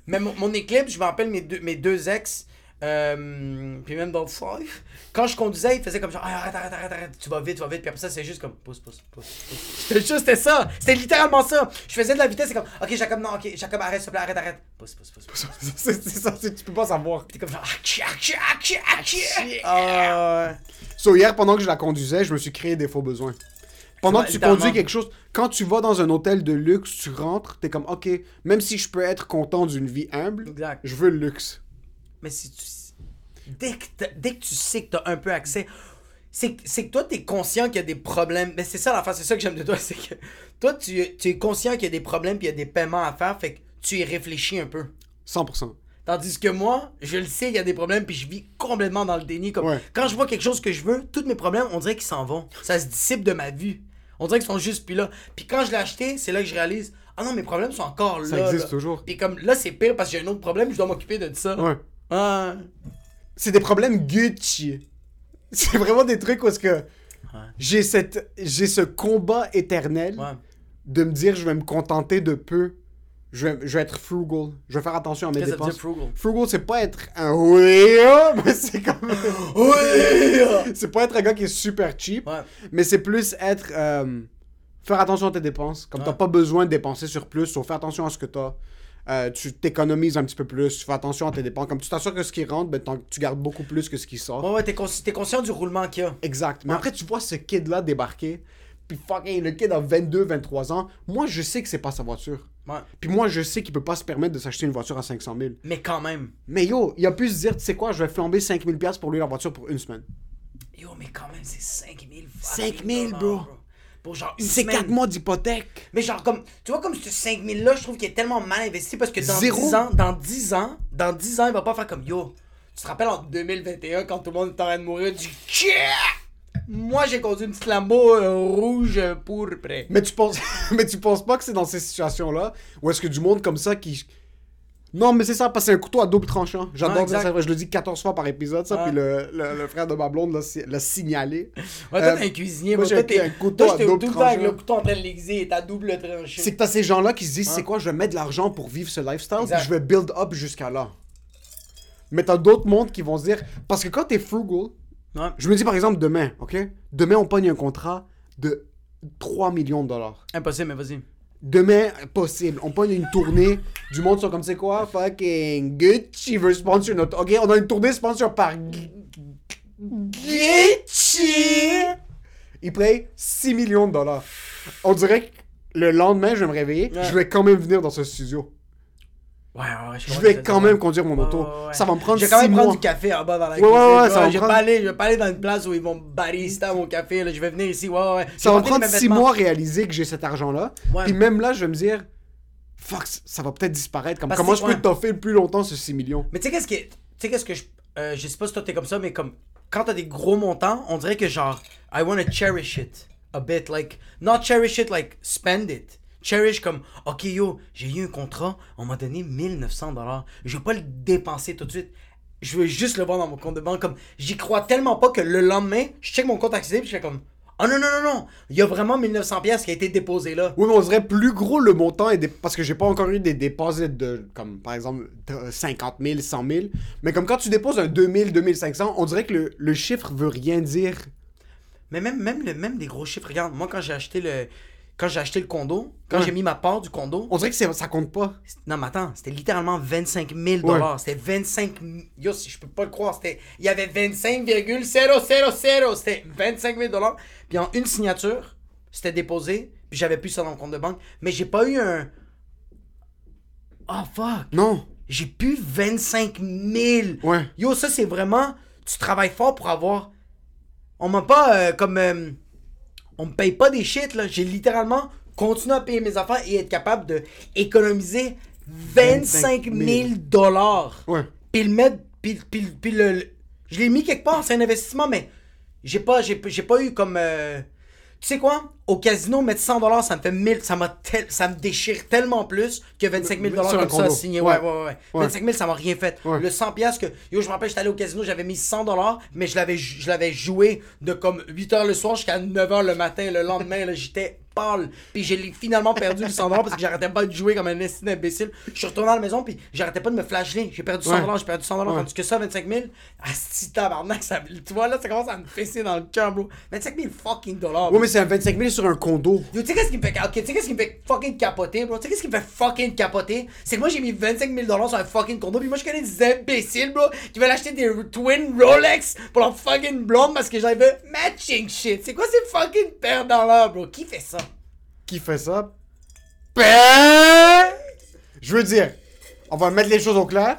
Mais mon, mon Eclipse, je me rappelle mes deux, mes deux ex, Euh, puis même dans le five, quand je conduisais, il faisait comme genre, Ah, arrête, arrête, arrête, arrête, tu vas vite, tu vas vite. Puis après ça, c'est juste comme, pousse, pousse, pousse, pousse. C'était juste, c'était ça. C'était littéralement ça. Je faisais de la vitesse, c'est comme, ok, Jacob, non, ok, Jacob, arrête, s'il te plaît, arrête, arrête. Pousse, pousse, pousse, pousse. c'est ça, c'est- tu peux pas savoir. Puis t'es comme genre, ah, tchi, ah, tchi, ah, ah, tchi. Ah, ouais. So, hier, pendant que je la conduisais, je me suis créé des faux besoins. Pendant que tu conduis quelque chose, quand tu vas dans un hôtel de luxe, tu rentres, t'es comme, ok, même si je peux être content d'une vie humble, Exact. je veux le luxe. Mais si tu. Dès que, dès que tu sais que t'as un peu accès. C'est que- toi, t'es conscient qu'il y a des problèmes. Mais c'est ça l'affaire, c'est ça que j'aime de toi. C'est que toi, tu, tu es conscient qu'il y a des problèmes puis il y a des paiements à faire. Fait que tu y réfléchis un peu. 100%. Tandis que moi, je le sais, il y a des problèmes puis je vis complètement dans le déni. Comme, Ouais. Quand je vois quelque chose que je veux, tous mes problèmes, on dirait qu'ils s'en vont. Ça se dissipe de ma vue. On dirait qu'ils sont juste plus là. Puis quand je l'ai acheté, c'est là que je réalise Ah non, mes problèmes sont encore là. Ça existe là. toujours. Puis comme là, c'est pire parce que j'ai un autre problème, je dois m'occuper de ça. Ouais. Ah. C'est des problèmes Gucci. C'est vraiment des trucs où est-ce que j'ai cette j'ai ce combat éternel Ouais. de me dire je vais me contenter de peu. Je vais, je vais être frugal. Je vais faire attention à mes Qu'est-ce que ça veut dépenses. dire frugal? Frugal, c'est pas être un mais c'est comme. c'est pas être un gars qui est super cheap, Ouais. mais c'est plus être. euh, faire attention à tes dépenses. Comme t'as pas besoin de dépenser sur plus, sauf faire attention à ce que t'as. Euh, tu t'économises un petit peu plus, tu fais attention à tes dépenses. Comme tu t'assures que ce qui rentre, ben, tu gardes beaucoup plus que ce qui sort. Ouais, ouais, t'es, consci- t'es conscient du roulement qu'il y a. Exact. Mais Ouais. après, tu vois ce kid-là débarquer, puis fucking, le kid a 22, 23 ans. Moi, je sais que c'est pas sa voiture. Ouais. Puis moi, je sais qu'il peut pas se permettre de s'acheter une voiture à 500 000. Mais quand même. Mais yo, il a pu se dire, tu sais quoi, je vais flamber 5000 pièces pour lui la voiture pour une semaine. Yo, mais quand même, c'est 5000 5000, bro. Pour genre une C'est semaine. 4 mois d'hypothèque. Mais genre, comme, tu vois, comme ce 5000 là, je trouve qu'il est tellement mal investi parce que dans Zéro. 10 ans, dans 10 ans, dans 10 ans, il va pas faire comme yo. Tu te rappelles en 2021 quand tout le monde est en train de mourir du Tchia! Moi, j'ai conduit une petite Lambo euh, rouge pourpre. Mais tu penses, mais tu penses pas que c'est dans ces situations-là où est-ce que du monde comme ça qui. Non, mais c'est ça, parce que c'est un couteau à double tranchant. J'adore exact. ça, je le dis 14 fois par épisode, ça, puis le, le, le frère de ma blonde l'a si- l'a signalé. Ouais, toi, Euh, t'es un cuisinier. moi, j'ai un- couteau toi, à double tout le temps avec tranchant. le couteau en train de et double tranchée. C'est que t'as ces gens-là qui se disent, c'est quoi, je vais mettre de l'argent pour vivre ce lifestyle, puis je vais build up jusqu'à là. Mais t'as d'autres mondes qui vont se dire, parce que quand t'es frugal, Ouais. je me dis par exemple demain, ok? Demain, on pogne un contrat de 3 millions de dollars. Impossible, mais vas-y. Demain, possible. On pogne une tournée. Du monde sont comme, c'est quoi? Fucking Gucci veut sponsor notre. Ok, on a une tournée sponsor par Gu- Gucci. Il paye 6 millions de dollars. On dirait que le lendemain, je vais me réveiller. Je vais quand même venir dans ce studio. Ouais, ouais, ouais. Je vais quand même conduire mon auto. Ouais. Ça va me prendre Je 6 vais quand même mois. prendre du café en bas dans la ouais, cuisine. ouais, tu ça vois. va je, vais prendre- pas aller, je vais pas aller dans une place où ils vont barista mon café. Là. Je vais venir ici. Ouais, ouais, Ça va porter prendre mes 6 vêtements. mois à réaliser que j'ai cet argent-là. Puis même là, je vais me dire, fuck, ça va peut-être disparaître. Comme, Parce comment je peux toffer le plus longtemps ce 6 millions? Mais tu sais qu'est-ce que tu sais qu'est-ce que je euh, je sais pas si toi t'es comme ça mais comme quand t'as des gros montants, on dirait que genre I want to cherish it a bit like not cherish it like spend it. Cherish comme OK yo, j'ai eu un contrat, on m'a donné 1900 dollars. Je veux pas le dépenser tout de suite. Je veux juste le voir dans mon compte de banque comme j'y crois tellement pas que le lendemain, je check mon compte accessible, je fais comme Oh non non non non, il y a vraiment 1900 pièces qui a été déposé là. Oui, mais on dirait plus gros le montant, et des- parce que j'ai pas encore eu des déposits de, comme par exemple, de 50 000, 100 000. Mais comme quand tu déposes un 2000, 2500, on dirait que le, le chiffre veut rien dire. Mais même, même, le, même des gros chiffres, regarde, moi quand j'ai acheté le quand j'ai acheté le condo, quand Ouais. j'ai mis ma part du condo, On dirait que ça compte pas. non mais attends, c'était littéralement 25 000 dollars. C'était 25 yo, si je peux pas le croire, c'était il y avait 25,000, c'était 25 000 dollars. Puis en une signature, c'était déposé, puis j'avais plus ça dans mon compte de banque, mais j'ai pas eu un Oh fuck, Non. j'ai plus 25 000. Ouais. Yo, ça, c'est vraiment. Tu travailles fort pour avoir. On m'a pas euh, comme. euh, on me paye pas des shit, là. J'ai littéralement continué à payer mes affaires et être capable de économiser 25 000 dollars. Ouais. Puis le mettre. Puis, puis, puis le, le- Je l'ai mis quelque part, c'est un investissement, mais j'ai pas, j'ai, j'ai pas eu comme. euh, Tu sais quoi? Au casino, mettre 100 dollars, ça me fait 1000. Ça, m'a tel- ça me déchire tellement plus que 25 000 dollars Sur un comme ça signé. Ouais, Ouais. ouais, ouais. Ouais. 25 000, ça m'a rien fait. Ouais. Le 100 piastres que. Yo, je me rappelle, j'étais allé au casino, j'avais mis 100 dollars, mais je l'avais, je l'avais joué de comme 8 h le soir jusqu'à 9 h le matin. Le lendemain, là, j'étais pâle. Puis j'ai finalement perdu le 100 parce que j'arrêtais pas de jouer comme un estime imbécile. Je suis retourné à la maison, puis j'arrêtais pas de me flasher. J'ai perdu 100 Ouais. j'ai perdu 100 Tandis que ça, 25 000, asti tabarnak, ça, tu vois, là, ça commence à me fesser dans le cœur, bro. 25 000 fucking dollars. Ouais, mais c'est un 25 000 sur un condo. Yo, tu sais qu'est-ce qui me fait, ok, tu sais qu'est-ce qui me fait fucking capoter, bro? Tu sais qu'est-ce qui me fait fucking capoter? C'est que moi j'ai mis 25 000 dollars sur un fucking condo, puis moi je connais des imbéciles, bro, qui veulent acheter des twin Rolex pour leur fucking blonde parce que j'avais matching shit. C'est quoi ces fucking perdants là, bro? Qui fait ça? Qui fait ça? Ben... Je veux dire, on va mettre les choses au clair.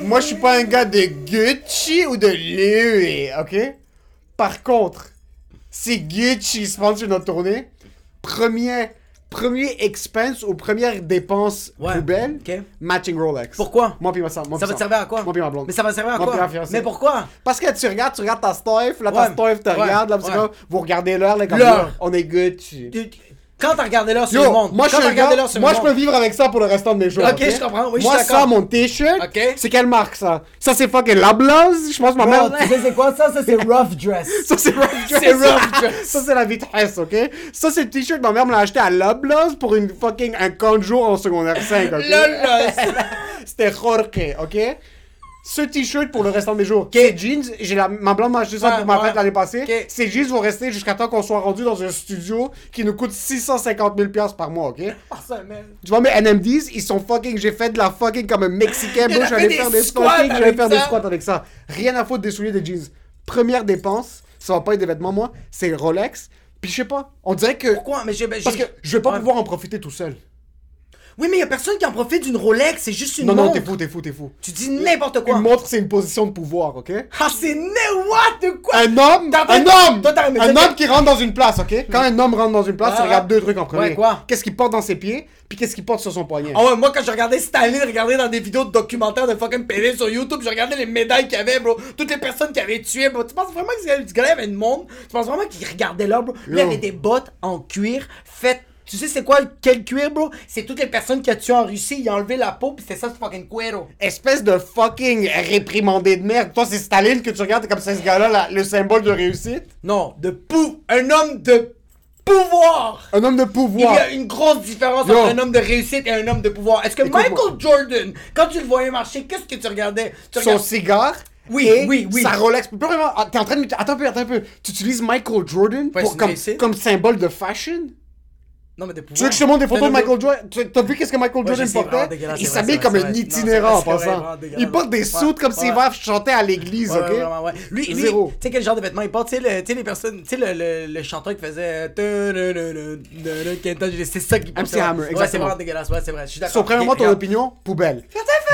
Moi, je suis pas un gars de Gucci ou de Louis, ok? Par contre, si Gucci sponsor notre tournée, premier, premier expense ou première dépense Ouais, poubelle, ok. matching Rolex. Pourquoi? Moi puis ma Ça va te servir à quoi? Moi puis ma blonde. Mais ça va te servir à Moi ma quoi? fiancée. Mais pourquoi? Parce que tu regardes, tu regardes ta stuff, là ta Ouais, stuff te ouais, regarde, là, parce que vous regardez l'heure, là, comme là, on est Gucci. Quand t'as regardé l'heure sur le monde, moi je quand suis un regardé l'heure sur moi le je monde, peux vivre avec ça pour le restant de mes jours. Ok, je comprends, oui, je moi suis d'accord. ça, mon t-shirt, Ok. c'est quelle marque ça? Ça c'est fucking Loblaws, je pense ma mère. Tu sais c'est quoi ça? Ça c'est rough dress. Ça c'est rough dress. C'est rough dress. Ça c'est la vitesse, ok? Ça c'est le t-shirt, ma mère me l'a acheté à Loblaws pour une fucking un camp de jour en secondaire 5, ok? Lol, C'était Jorge, ok? Ce t-shirt pour le restant de mes jours. Ces jeans, j'ai la, ma blonde m'a acheté ça pour ma fête l'année passée. Ces jeans vont rester jusqu'à temps qu'on soit rendu dans un studio qui nous coûte 650 000 piastres par mois, ok? Ça, man. Tu vois, mes NMDs, ils sont fucking. J'ai fait de la fucking comme un Mexicain, a J'allais faire des squats. J'allais faire des ça. squats avec ça. Rien à foutre des souliers, des jeans. Première dépense, ça va pas être des vêtements, moi, c'est Rolex. Puis je sais pas, on dirait que. Pourquoi? Mais j'ai. ben, Parce que je vais pas pouvoir en profiter tout seul. Oui, mais y a personne qui en profite d'une Rolex, c'est juste une Non, montre. non, t'es fou, t'es fou, t'es fou. Tu dis n'importe quoi. Une montre, c'est une position de pouvoir, ok? Ah, c'est de quoi? Un homme, un homme, Toi, un homme qui rentre dans une place, ok? Quand un homme rentre dans une place, Ouais, tu regardes ouais. deux trucs en premier. Ouais, quoi? Qu'est-ce qu'il porte dans ses pieds, puis qu'est-ce qu'il porte sur son poignet? Ah ouais, moi quand je regardais Staline regarder dans des vidéos de documentaires de fucking pénis sur YouTube, je regardais les médailles qu'il y avait, bro. Toutes les personnes qui avaient tué, bro. Tu penses vraiment que ce gars- avait une montre? Tu penses vraiment qu'il regardait là, bro? Lui, il avait des bottes en cuir faites. Tu sais c'est quoi quel cuir, bro? C'est toutes les personnes qui a tué en Russie, il a enlevé la peau, pis c'est ça, c'est fucking cuero. Espèce de fucking réprimandé de merde. Toi, c'est Staline que tu regardes, comme c'est ce gars-là, la- le symbole de réussite. Non, de pou. Un homme de pouvoir! Un homme de Il y pouvoir. a une grosse différence Yo. entre un homme de réussite et un homme de pouvoir. Est-ce que. Michael Jordan, quand tu le voyais marcher, qu'est-ce que tu regardais? Tu Son regardes- cigare. Oui, et oui, oui. Sa Rolex. Pas vraiment. ah, T'es en train de. Attends un peu, attends un peu. Tu utilises Michael Jordan Ouais, pour c'est comme, réussite. comme symbole de fashion? Non, mais de pouvoir. Tu veux que je te montre des photos de Michael Jordan? T'as vu qu'est-ce que Michael Jordan portait? dégueulasse, Il s'habille comme un itinérant en passant. Il porte des soutes comme s'il va chanter à l'église, ok? Lui, tu sais quel genre de vêtements il porte, tu sais, les personnes, tu sais, le, chanteur qui faisait. euh, C'est ça qui porte. MC Hammer, Ouais, c'est exactement. vraiment dégueulasse, ouais, c'est vrai, je suis d'accord. So, premièrement, ton opinion, poubelle.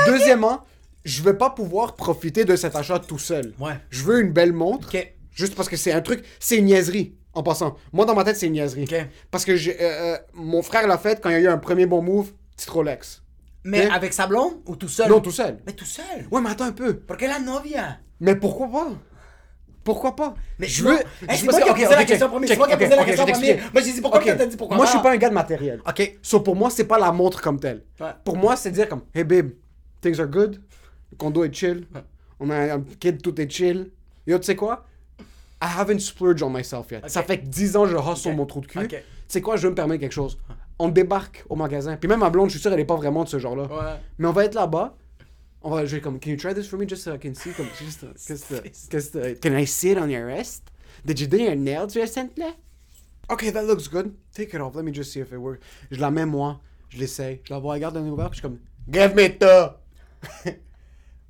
Deuxièmement, je vais pas pouvoir profiter de cet achat tout seul. Ouais. Je veux une belle montre. Ok. Juste parce que c'est un truc, c'est une niaiserie. En passant, moi dans ma tête c'est une niaiserie. Parce que j'ai, euh, euh, mon frère l'a fait quand il y a eu un premier bon move, petite Rolex. Mais avec sa blonde ou tout seul? Non, tout seul. Mais tout seul? Ouais, mais attends un peu. Porque la novia Mais pourquoi pas? Pourquoi pas? Mais je veux. Hey, je c'est veux- moi qui ai posé la question premier, check, c'est moi qui ai posé la question je t'explique. Moi, j'ai dit pourquoi t'as dit pourquoi Moi, je suis pas. un gars de matériel. Ok. So, pour moi, c'est pas la montre comme telle. Ouais. Pour moi, c'est dire comme, hey babe, things are good, le condo est chill, on a un kid, tout est chill. Yo, tu sais quoi? I haven't splurged on myself yet. Ça fait que 10 ans que je hustle sur Ok. mon trou de cul. Ok. Tu sais quoi, je veux me permettre quelque chose? On débarque au magasin. Puis même ma blonde, je suis sûr, elle est pas vraiment de ce genre-là. Ouais. Mais on va être là-bas. On va, je vais comme, can you try this for me just so I can see? Comme, just, just, uh, can I sit on your wrist? Did you do your nails recently? Okay, that looks good. Take it off. Let me just see if it works. Je la mets moi. Je l'essaye. Je la vois, regarde un ouvert. Puis je suis comme, give me two.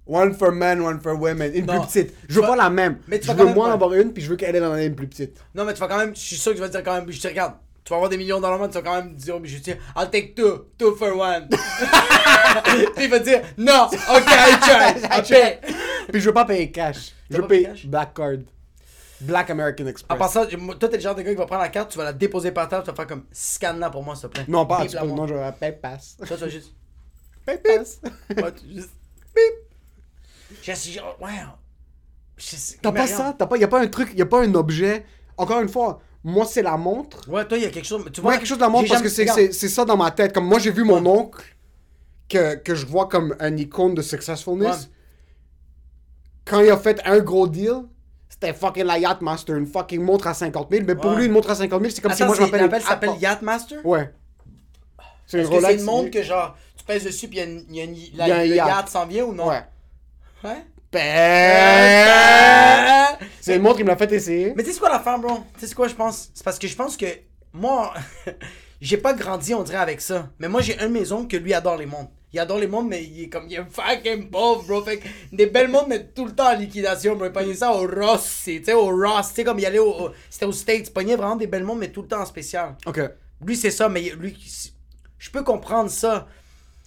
one for men, one for women. Une Non. plus petite. Je Tu veux vas- pas la même. Mais tu je vas veux quand même moi en avoir une, puis je veux qu'elle ait une plus petite. Non, mais tu vas quand même, je suis sûr que tu vas dire quand même, je te regarde, tu vas avoir des millions de dollars, mais tu vas quand même dire, mais je vais dire, I'll take two, two for one. Puis il va dire, non, ok, I try, ok. Puis je veux pas payer cash. Je veux payer cash? Black Card. Black American En Express. passant, moi, toi, t'es le genre de gars qui va prendre la carte, tu vas la déposer par terre, tu vas faire comme, scanne-la pour moi, s'il te plaît. non, pas. La. Moi, je vais payer pass. Toi, tu vas juste, Paye pass. ouais, tu juste, bip. Je suis genre, ouais. je sais- T'as pas ça, t'as pas, y a pas un truc, y a pas un objet? Encore une fois, moi c'est la montre. Ouais, toi, il y a quelque chose, tu Moi, vois. y a quelque chose de la montre parce jamais- que c'est, ça dans ma tête. Comme moi j'ai vu mon oncle que, que je vois comme un icône de successfulness. Ouais. Quand il a fait un gros deal, c'était fucking la Yachtmaster, une fucking montre à 50 000. Mais pour Ouais. lui, une montre à 50 000, c'est comme si Attends, moi je m'appelle. l'appel s'appelle. Yachtmaster? Ouais. C'est une c'est une montre que genre, tu pèses dessus puis il y a une, y a une- la- Il y a un le yacht. yacht s'en vient ou non? Ouais. Ouais? Ben, C'est une montre, il me l'a fait essayer. Mais tu sais quoi l'affaire, bro? Tu sais quoi je pense? C'est parce que je pense que moi, j'ai pas grandi, on dirait, avec ça. Mais moi, j'ai un oncles que lui adore les montres. Il adore les montres, mais il est comme, il est fucking pauvre, bro. Fait que des belles montres, mais tout le temps en liquidation, bro. Il pognait ça au Ross, tu sais, au Ross. Tu sais, comme il allait au. au- C'était aux States. Il pognait vraiment des belles montres, mais tout le temps en spécial. Ok. Lui, c'est ça, mais lui, je peux comprendre ça.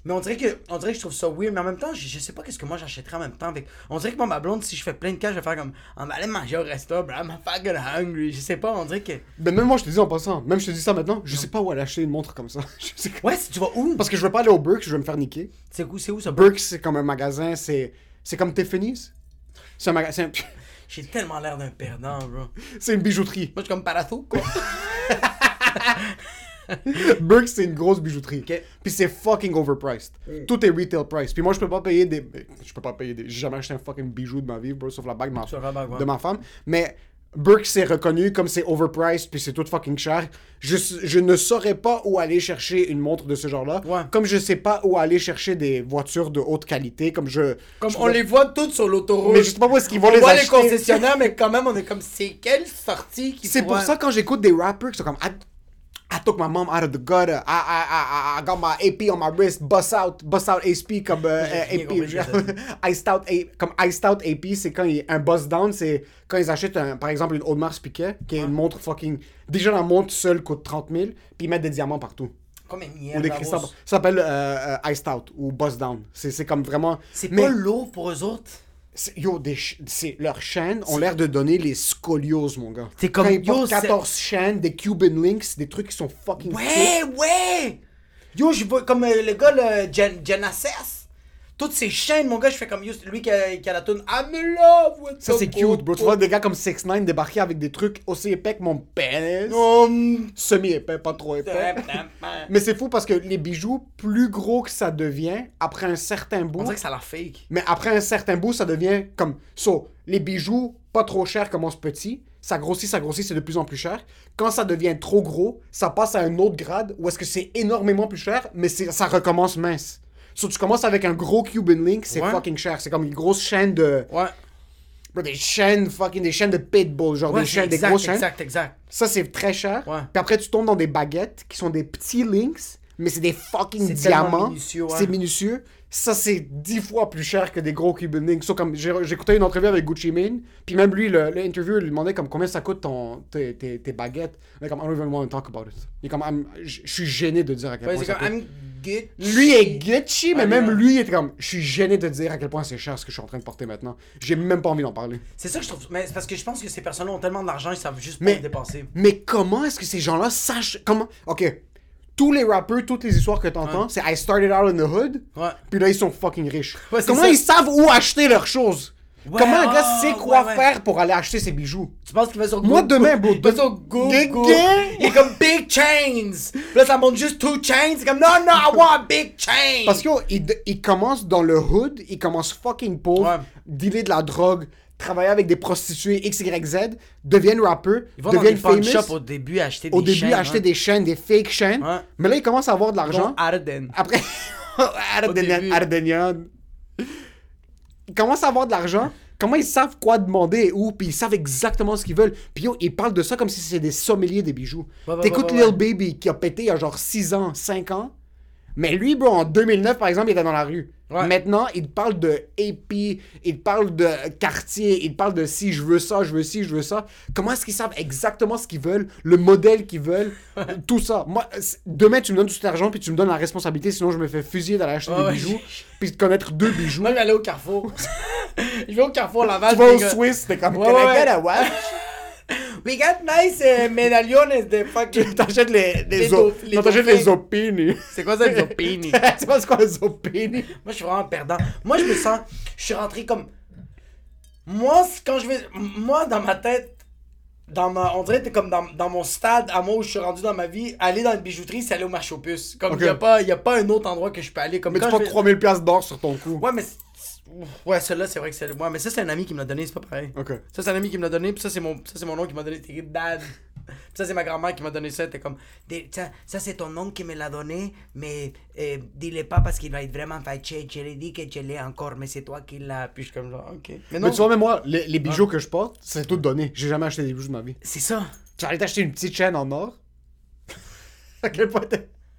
Mais on dirait que, on dirait que je trouve ça weird, mais en même temps, je, je sais pas qu'est-ce que moi j'achèterais en même temps avec. On dirait que moi, ma blonde, si je fais plein de cash, je vais faire comme, on va aller manger au resto, bro, I'm fucking hungry. Je sais pas, on dirait que. Ben, même moi, je te dis en passant, même je te dis ça maintenant, je sais pas où aller acheter une montre comme ça. Je sais pas. Ouais, si tu vas où? Parce que je veux pas aller au Burks, je vais me faire niquer. C'est où, c'est où ça? Burks, c'est comme un magasin, c'est. C'est comme Tiffany's. C'est un magasin. J'ai tellement l'air d'un perdant, bro. C'est une bijouterie. Moi, je suis comme Parathou, quoi. Burks, c'est une grosse bijouterie. Puis c'est fucking overpriced. Tout est retail price. Puis moi, je peux pas payer des. Je peux pas payer des. J'ai jamais acheté un fucking bijou de ma vie, bro, sauf la bague de ma, Sauf la bague, ouais. de ma femme. Mais Burks, c'est reconnu comme c'est overpriced, puis c'est tout fucking cher. Je, je ne saurais pas où aller chercher une montre de ce genre-là. Ouais. Comme je sais pas où aller chercher des voitures de haute qualité. Comme je. Comme je on les voit toutes sur l'autoroute. Mais je sais pas où est-ce qu'ils vont on les voit acheter. les concessionnaires, mais quand même, on est comme, c'est quelle sortie qui C'est pour ça quand j'écoute des rappers qui sont comme I, took my mom out of the gutter. I, I, I, I got my AP on my wrist. Bust out, bust out ASP comme euh, AP. Iced out, A- comme iced out AP, c'est quand il un bust down, c'est quand ils achètent un- par exemple une Audemars Piguet, qui est une montre fucking. Déjà la montre seule coûte 30 000, puis ils mettent des diamants partout. Comme une Ou des cristaux. Ça s'appelle euh, euh, iced out ou bust down. C'est c'est comme vraiment. C'est Mais- pas lourd pour eux autres? Yo, des ch- leurs chaînes ont l'air de donner les scolioses, mon gars. C'est comme- yo, portent c'est- 14 chaînes, des Cuban links, des trucs qui sont fucking. Ouais, ouais! Yo, je vois comme euh, le gars, le Gen Genesis. Toutes ces chaînes, mon gars, je fais comme lui qui a, qui a la tune I'm in love with Ça, c'est cute, bro. Tu vois des gars comme 6 9 débarquer avec des trucs aussi épais que mon pénis. Um, Semi-épais, pas trop épais. Mais c'est fou parce que les bijoux, plus gros que ça devient, après un certain bout. On dirait que ça la fake. Mais après un certain bout, ça devient comme. So, les bijoux, pas trop chers, commencent petits. Ça grossit, ça grossit, c'est de plus en plus cher. Quand ça devient trop gros, ça passe à un autre grade où est-ce que c'est énormément plus cher, mais ça recommence mince. So, tu commences avec un gros Cuban Link, c'est Ouais. fucking cher. C'est comme une grosse chaîne de. Ouais. Bro, des chaînes fucking des chaînes de pitbull genre Ouais, des chaînes des exact, grosses chaînes exact, exact. ça c'est très cher Ouais. puis après tu tombes dans des baguettes qui sont des petits links mais c'est des fucking diamants minutieux, ouais. c'est minutieux ça c'est dix fois plus cher que des gros Cuban links So, comme écouté une entrevue avec Gucci Mane puis même lui interviewer lui demandait comme combien ça coûte ton tes, tes, tes baguettes? Il est comme I don't even want to talk about it il est comme je suis gêné de dire à quel point ça comme coûte. I'm Lui est Gucci, mais Ah, même ouais. lui était comme, je suis gêné de dire à quel point c'est cher ce que je suis en train de porter maintenant. J'ai même pas envie d'en parler. C'est ça que je trouve. Mais c'est parce que je pense que ces personnes-là ont tellement d'argent, ils savent juste pas Mais- le dépasser. Mais comment est-ce que ces gens-là sachent comment Ok, tous les rappeurs, toutes les histoires que t'entends, c'est I started out in the hood, Ouais. puis là ils sont fucking riches. Ouais, comment ça. ils savent où acheter leurs choses? Ouais, Comment un gars ah, sait quoi ouais, ouais. faire pour aller acheter ses bijoux? Tu penses qu'il va sur Moi, Google? demain, bro, Il va sur Google. Il est comme Big Chains. Puis là, ça montre juste two chains. C'est comme non, non, I want big chain. Parce qu'il il commence dans le hood, il commence fucking pauvre, dealer de la drogue, travailler avec des prostituées XYZ, deviennent rappeurs, Ils vont dans deviennent pawn famous. shops au début acheter des au début, chaînes, acheter hein. des chaînes, des fake chaînes. Mais là, ils commencent à avoir de l'argent. Arden. Après, Ardenian, début. Ardenian. Ils commencent à avoir de l'argent. Comment ils savent quoi demander et où, puis ils savent exactement ce qu'ils veulent. Puis yo, ils parlent de ça comme si c'était des sommeliers des bijoux. T'écoutes Lil Baby qui a pété il y a genre 6 ans, 5 ans. Mais lui, bro, en 2009, par exemple, il était dans la rue. Ouais. Maintenant, il parle de AP, il parle de quartier, il parle de si je veux ça, je veux ci, je veux ça. Comment est-ce qu'ils savent exactement ce qu'ils veulent, le modèle qu'ils veulent, tout ça? Moi, demain, tu me donnes tout cet argent, puis tu me donnes la responsabilité, sinon je me fais fusiller d'aller acheter des ouais. bijoux, puis de connaître deux bijoux. Moi, je vais aller au Carrefour. je vais au Carrefour Laval. tu vas au Swiss, t'es comme, Ouais, We got nice uh, medallones de fucking. T'achètes les, les, Les op- dau- les non, t'achètes dauphins. les opini. C'est quoi ça, les opini? tu sais c'est quoi les opini? Moi, je suis vraiment perdant. Moi, je me sens. Je suis rentré comme. Moi, quand je vais. Moi, dans ma tête. Dans ma, on dirait que comme dans, dans mon stade, à moi où je suis rendu dans ma vie, aller dans une bijouterie, c'est aller au marché aux puces. Comme il n'y a, pas- y a pas un autre endroit que je peux aller. Comme Mais tu vais- 3000 piastres d'or sur ton cou. Ouais, mais. Ouais, celle-là, c'est vrai que c'est. Ouais, mais ça, c'est un ami qui me l'a donné, c'est pas pareil. Ça, c'est un ami qui me l'a donné, puis ça, c'est mon, ça, c'est mon oncle qui m'a donné. T'es dad. Puis ça, c'est ma grand-mère qui m'a donné ça. T'es comme, ça, ça, c'est ton oncle qui me l'a donné, mais euh, dis-le pas parce qu'il va être vraiment fâché. Je lui dis que je l'ai encore, mais c'est toi qui l'as. Puis je suis comme, genre, ok. Mais non, Mais tu vois, même moi, les, les bijoux que je porte, c'est tout donné. J'ai jamais acheté des bijoux de ma vie. c'est ça. Tu allais t'acheter une petite chaîne en or? à quel point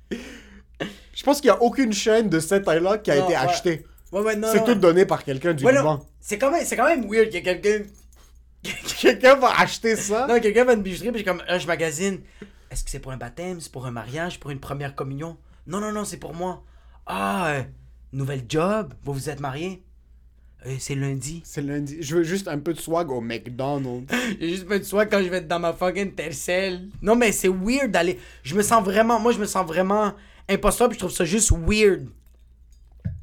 Je pense qu'il n'y a aucune chaîne de cette taille-là qui a Non, été ouais. achetée. Ouais, ouais, non. C'est tout donné par quelqu'un du Ouais. Liban. C'est quand, même, c'est quand même weird que quelqu'un. Quelqu'un va acheter ça. Non, quelqu'un va une bijouterie, puis comme, ah, je magasine. Est-ce que c'est pour un baptême, c'est pour un mariage, pour une première communion? Non, non, non, c'est pour moi. Ah, euh, nouvelle job, vous vous êtes marié Euh, C'est lundi. C'est lundi. Je veux juste un peu de swag au McDonald's. J'ai juste pas de soin quand je vais être dans ma fucking tercelle. Non, mais c'est weird d'aller. Je me sens vraiment. Moi, je me sens vraiment imposteur, puis je trouve ça juste weird.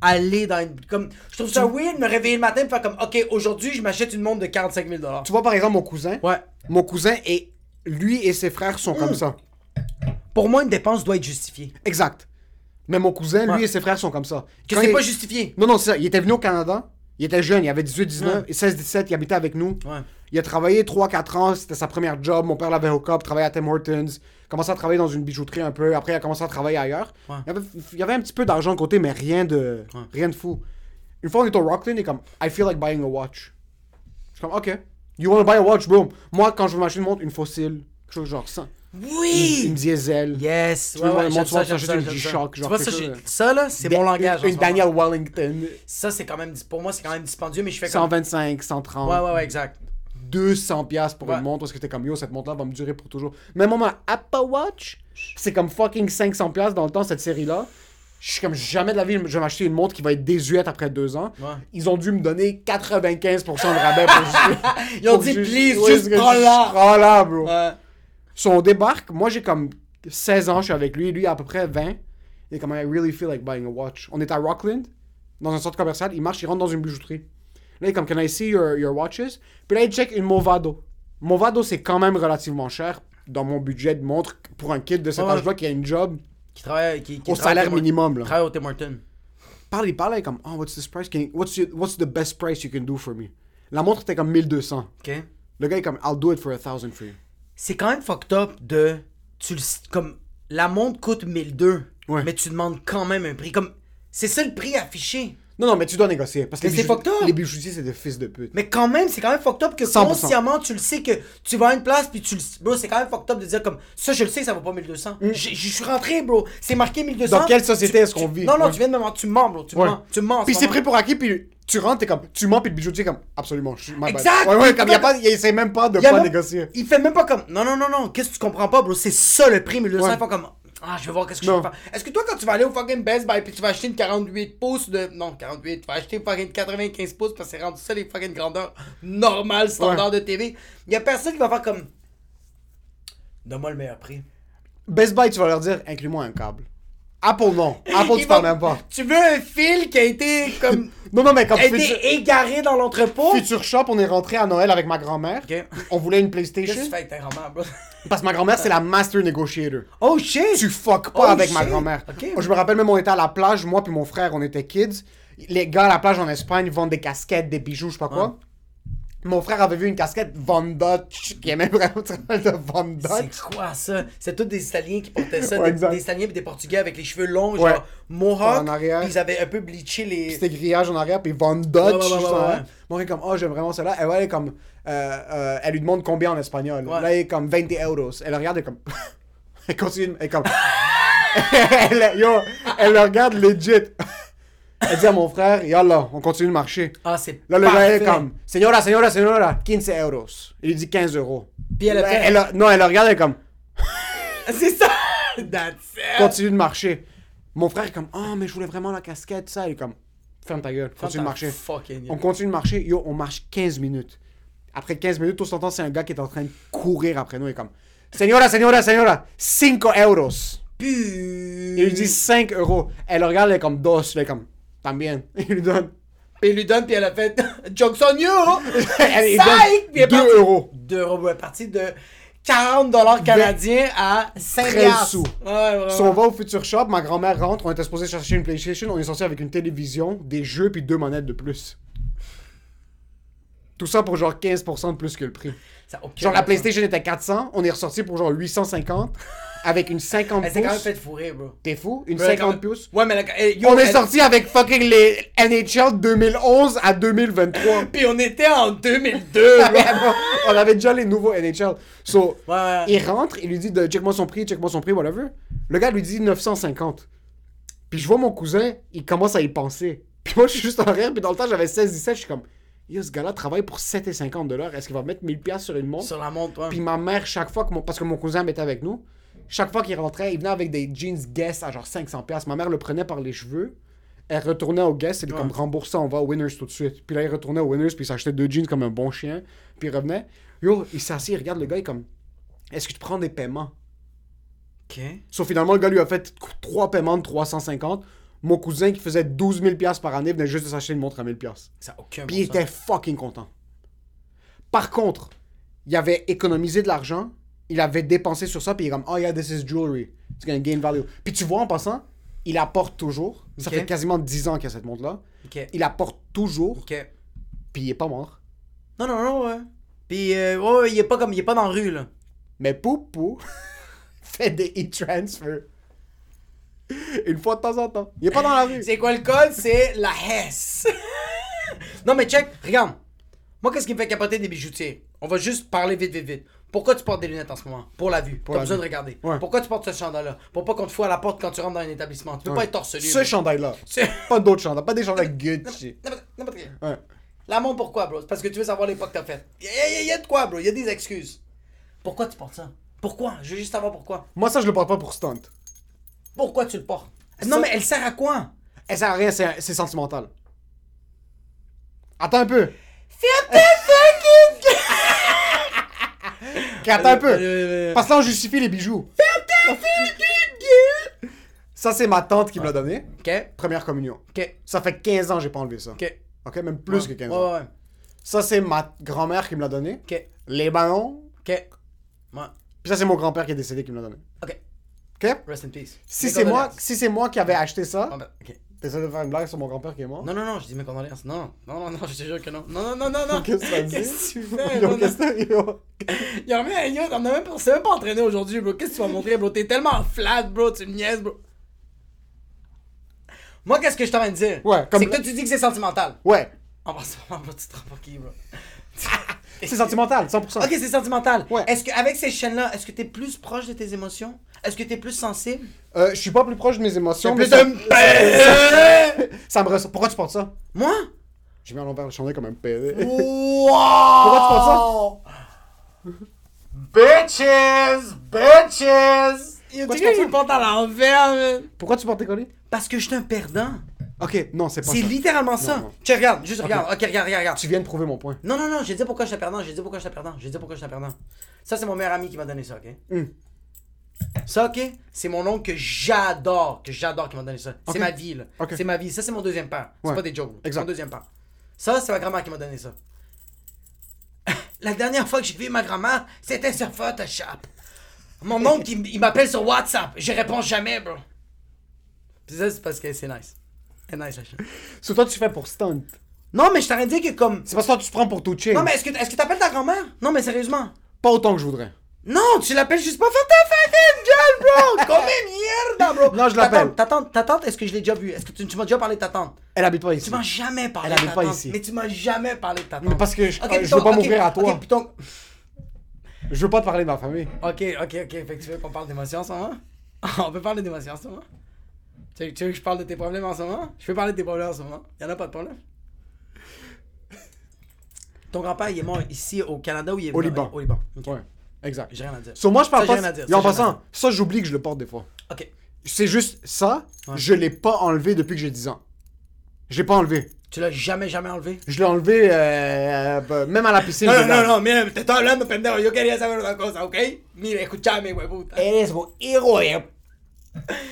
Aller dans une. Comme, je trouve ça weird de me réveiller le matin et faire comme, ok, aujourd'hui, je m'achète une montre de 45 000 tu vois, par exemple, mon cousin. Ouais. Mon cousin et lui et ses frères sont Mm. comme ça. Pour moi, une dépense doit être justifiée. Exact. Mais mon cousin, lui et ses frères sont comme ça. Que c'est il- pas justifié. Non, non, c'est ça. Il était venu au Canada. Il était jeune, il avait 18, 19, Ouais. et 16, 17, il habitait avec nous. Ouais. Il a travaillé 3-4 ans, c'était sa première job. Mon père l'avait au cop, travaillait à Tim Hortons, commencé à travailler dans une bijouterie un peu. Après, il a commencé à travailler ailleurs. Ouais. Il, y avait, il y avait un petit peu d'argent de côté, mais rien de, Ouais. rien de fou. Une fois, on est au Rockland, et comme, I feel like buying a watch. Je suis comme, ok. You wanna buy a watch, bro? Moi, quand je veux m'acheter une montre, une fossile, quelque chose genre ça. Oui! Une diesel. Yes! Tu monde, tu vas ça, ça, une. G-Shock, genre ça, ça, là, c'est mon langage. Une. Daniel Wellington. Ça, c'est quand même. Pour moi, c'est quand même dispendieux, mais je fais comme. 125, 130. Ouais, ouais, ouais, exact. 200 pièces pour Ouais. une montre parce que t'es comme yo cette montre là va me durer pour toujours. Même moi Apple Watch c'est comme fucking 500 pièces dans le temps cette série là je suis comme jamais de la vie je vais m'acheter une montre qui va être désuète après deux ans. Ouais. ils ont dû me donner 95% de rabais pour juste Ils ont dit, juste- please, ouais, juste parce que prends-la. prends-la bro. Ouais. So, on débarque moi j'ai comme 16 ans je suis avec lui lui à peu près 20 il est comme I really feel like buying a watch. On est à Rockland dans un centre commercial il marche il rentre dans une bijouterie Là, comme, can I see your, your watches? Puis là, il check une Movado. Movado, c'est quand même relativement cher dans mon budget de montre pour un kid de cet âge-là qui a une job Qui travaille. Qui, qui au travaille salaire minimum. Là. Travaille au Tim Hortons. Parle, il parle, il est comme, oh, what's this price? Can you- what's, your- what's the best price you can do for me? La montre était comme 1200. Ok. Le gars est comme, I'll do it for a thousand for you. C'est quand même fucked up de. Tu le. Comme. La montre coûte 1002. Ouais. Mais tu demandes quand même un prix. Comme. C'est ça le prix affiché. Non, non, mais tu dois négocier. Parce que Mais c'est fucked up. les bijoutiers, c'est des fils de pute. Mais quand même, c'est quand même fucked up que 100%. consciemment, tu le sais que tu vas à une place, puis tu le Bro, c'est quand même fucked up de dire comme ça, je le sais ça vaut pas 1200. J'ai- Je suis rentré, bro. C'est marqué 1200. Mm. Dans quelle société est-ce qu'on vit? Non, non, Ouais. tu viens de me mentir. Tu mens, bro. Tu Ouais. mens. Tu mens. en Puis ce c'est pris pour acquis, puis tu rentres, t'es comme, tu mens, puis le bijoutier est comme, absolument, je suis. Exact! Ouais, ouais, Il comme, peut y a pas- pas, il essaie même pas de Il pas même- négocier. Il fait même pas comme. Non, non, non, non. Qu'est-ce que tu comprends pas, bro? C'est ça le prix 1200. Ouais. Font comme. Ah, je vais voir qu'est-ce que Non. je peux faire. Est-ce que toi, quand tu vas aller au fucking Best Buy puis tu vas acheter une 48 pouces de. Non, 48. Tu vas acheter une fucking 95 pouces parce que c'est rendu ça les fucking grandeurs normales, standard de TV. Il y a personne qui va faire comme. Donne-moi le meilleur prix. Best Buy, tu vas leur dire, inclus-moi un câble. Apple, non. Apple, tu parles même pas. Tu veux un fil qui a été comme. Non, non, mais comme a Future, été égaré dans l'entrepôt? Future Shop, on est rentré à Noël avec ma grand-mère. Ok. On voulait une Qu'est-ce que PlayStation. tu fais avec ta grand-mère, bro? Parce que ma grand-mère, c'est la master negotiator. Oh shit! Tu fuck pas Oh, avec ma shit. grand-mère. Ok. Moi, je me rappelle même, on était à la plage, moi puis mon frère, on était kids. Les gars à la plage en Espagne vendent des casquettes, des bijoux, je sais pas quoi. Mon frère avait vu une casquette Von Dutch, qui aimait vraiment de Von Dutch. C'est quoi ça? C'est tous des Italiens qui portaient ça, Ouais, des, Italiens et des Portugais avec les cheveux longs, Ouais. genre mohawk, En arrière. ils avaient un peu bleaché les... C'était grillage en arrière, puis Von Dutch. Ouais. Mon frère comme, oh, j'aime vraiment celle-là. Et ouais, comme, euh, euh, elle lui demande combien en espagnol. Là, elle est comme 20 euros. Elle le regarde, elle comme, elle continue, elle est comme, elle, yo, elle le regarde legit. Elle dit à mon frère, yallah, on continue de marcher. Ah, c'est Là, le gars est comme, señora, señora, señora, 15 euros. Il lui dit 15 euros. Puis elle a fait... Elle, elle- non, elle le regarde, elle est comme, C'est ça! That's it! continue de marcher. Mon frère est comme, oh, mais je voulais vraiment la casquette, ça. Il est comme, ferme ta gueule, continue de marcher. Fucking On continue de marcher, yo, on marche 15 minutes. Après 15 minutes, tout ce temps, c'est un gars qui est en train de courir après nous. Il est comme, señora, señora, señora, 5 euros. Il lui dit 5 euros. Elle le regarde, elle est comme, dos. Elle est comme, también. Il lui donne, Puis il lui donne, puis elle a fait... Jokes on you! elle lui Psych! Puis elle est donne 2 partie- euros. 2 euros. Elle est partie de 40 dollars canadiens à 5 13 piastres. sous. Ouais. Si on va au Future Shop, ma grand-mère rentre, on était supposé chercher une PlayStation, on est sorti avec une télévision, des jeux puis deux manettes de plus. Tout ça pour genre 15% de plus que le prix. Ça Genre la. PlayStation était 400, on est ressorti pour genre 850 avec une 50 Elle s'est quand même pouces. fait fourrer, bro. T'es fou? Une quand 50 même. pouces? Ouais, mais la... yo, On est sorti avec fucking les NHL 2011 à 2023. Puis on était en 2002, bro. on avait déjà les nouveaux NHL. So, Ouais, ouais. il rentre, il lui dit de check-moi son prix, check-moi son prix, whatever. Le gars lui dit 950. Puis je vois mon cousin, il commence à y penser. Puis moi, je suis juste en rire, puis dans le temps, j'avais 16-17, je suis comme, yo, ce gars-là travaille pour 7,50 dollars. Est-ce qu'il va mettre 1000$ piastres sur une montre? Sur la montre, ouais. Puis ma mère, chaque fois que mon... Parce que mon cousin était avec nous, chaque fois qu'il rentrait, il venait avec des jeans Guess à genre 500$. piastres. Ma mère le prenait par les cheveux. Elle retournait au Guess, elle est comme remboursé, on va au Winners tout de suite. Puis là, il retournait au Winners, puis il s'achetait deux jeans comme un bon chien. Puis il revenait. Yo, il s'assit, il regarde le gars, il est comme Est-ce que tu prends des paiements? Ok. Sauf finalement, le gars lui a fait trois paiements de 350. Mon cousin qui faisait 12 000$ piastres par année venait juste de s'acheter une montre à 1000$. piastres. Ça aucun Puis bon il était fucking content. Par contre, il avait économisé de l'argent, il avait dépensé sur ça, puis il est comme, oh yeah, this is jewelry. It's gonna gain value. Puis tu vois, en passant, il apporte toujours. Ça fait quasiment 10 ans qu'il y a cette montre-là. Il apporte toujours, Ok. puis il est pas mort. Non, non, non, ouais. Puis, euh, ouais, ouais, il est pas comme, il est pas dans la rue, là. Mais Poupou fait des e-transfers. Une fois de temps en temps. Il est pas dans la rue. C'est quoi le code? C'est la Hesse. non, mais check, regarde. Moi, qu'est-ce qui me fait capoter des bijoutiers? On va juste parler vite, vite, vite. Pourquoi tu portes des lunettes en ce moment? Pour la vue. Pour la besoin vue. de regarder. Ouais. Pourquoi tu portes ce chandail-là? Pour pas qu'on te fout à la porte quand tu rentres dans un établissement. Tu peux pas être torse nu. Ce chandail-là. C'est- Pas d'autres chandails. Pas des chandails Gucci. N'importe-. Ouais. La montre, pourquoi, bro? Parce que tu veux savoir l'époque que t'as faite. Y a, y a- y a de quoi, bro? Y a des excuses. Pourquoi tu portes ça? Pourquoi? Je veux juste savoir pourquoi. Moi, ça, je le porte pas pour stunt. Pourquoi tu le portes? Non, mais elle sert à quoi? Elle sert à rien, c'est sentimental. Attends un peu. Attends un peu. Parce que là, on justifie les bijoux. Ça, c'est ma tante qui me l'a donné. Ok, Première communion. ok, Ça fait 15 ans que j'ai pas enlevé ça. ok. Ok, même plus que 15 ans. Ouais, ouais, Ça, c'est ma grand-mère qui me l'a donné. ok, Les ballons. ok. Ouais, Puis ça, c'est mon grand-père qui est décédé qui me l'a donné. ok. Ok? Rest in peace. Si c'est moi, si c'est moi qui avais acheté ça, Ah, ben, ok. T'essaies de faire une blague sur mon grand-père qui est mort? Non, non, non, je dis mes condoléances. Non, non, non, non, je te jure que non. Non, non, non, non, non. Qu'est-ce que? Qu'est-ce tu fais, Yo, bro? qu'est-ce que yo? Y'a rien, yo, on a même pas, on s'est même pas entraîné aujourd'hui, bro. Qu'est-ce que tu vas montrer, bro? T'es tellement flat, bro, tu me niaises, bro. Moi, qu'est-ce que je t'en de dire? Ouais, comme- C'est que toi, tu dis que c'est sentimental. Ouais, En passant, bro, tu te rends pour qui, bro? c'est sentimental, 100%. Ok, c'est sentimental. Ouais. Est-ce qu'avec ces chaînes-là, est-ce que t'es plus proche de tes émotions? Est-ce que t'es plus sensible? Euh, je suis pas plus proche de mes émotions, mais plus ça, de- ça, ça me ressort. Pourquoi tu portes ça? Moi? J'ai mis à l'envers le chandail comme un pédé. Wow! Pourquoi tu Bitches! Bitches! Il y a Pourquoi tu quelqu'un portes qui porte à l'envers, man? Pourquoi tu portes tes colis? Parce que je suis un perdant. Ok, non, c'est pas C'est ça. littéralement ça. non. Tu regarde, juste regarde. Ok, regarde, regarde, regarde. Tu viens de prouver mon point. Non, non, non, j'ai dit pourquoi je suis un perdant. J'ai dit pourquoi je suis un perdant. J'ai dit pourquoi je suis un perdant. Ça, c'est mon meilleur ami qui m'a donné ça, ok? Hmm. Ça, ok? C'est mon oncle que j'adore, que j'adore qui m'a donné ça. C'est ma vie, là. C'est ma vie. Ça, c'est mon deuxième père. C'est Ouais. pas des jokes. C'est mon deuxième père. Ça, c'est ma grand-mère qui m'a donné ça. La dernière fois que j'ai vu ma grand-mère, c'était sur Photoshop. Mon oncle, il, il m'appelle sur WhatsApp. Je réponds jamais, bro. Puis ça, c'est parce que c'est nice. C'est nice, la chaîne. C'est toi, tu fais pour stunt. Non, mais je t'aurais dit que comme. C'est parce que toi, tu te prends pour tout Non, mais est-ce que est-ce que t'appelles ta grand-mère? Non, mais sérieusement. Pas autant que je voudrais. Non, tu l'appelles juste pour faire ta fucking job, bro! Comme merde, bro! Non, je l'appelle. Ta tante, ta tante, est-ce que je l'ai déjà vu? Est-ce que tu, tu m'as déjà parlé de ta tante? Elle habite pas ici. Tu m'as jamais parlé Elle de habite ta pas tante. ici. Mais tu m'as jamais parlé de ta tante. Mais parce que je- Ok, je puis veux pas ok, m'ouvrir à toi. Ok, ton- Je veux pas te parler de ma famille. ok, ok, ok. Fait que tu veux qu'on parle d'émotions en ce moment? On peut parler d'émotions en ce moment? Tu veux, tu veux que je parle de tes problèmes en ce moment? Je peux parler de tes problèmes en ce moment. Y'en a pas de problème? Ton grand-père, il est mort ici au Canada ou il est Au venu- Liban. Au Liban. Ok. Ouais, exact. J'ai rien à dire. Sur moi, je parle Ça, j'ai pas. rien à dire, Et en passant, ça, j'oublie que je le porte des fois. Ok. C'est juste ça, Ouais. je l'ai pas enlevé depuis que j'ai 10 ans. Je l'ai pas enlevé. Tu l'as jamais, jamais enlevé? Je l'ai enlevé euh, euh, même à la piscine. No, no, no, no, mira, te estoy hablando, pendejo. Yo quería saber una cosa, ¿ok? Mira, escúchame, huevuta. Eres un héroe.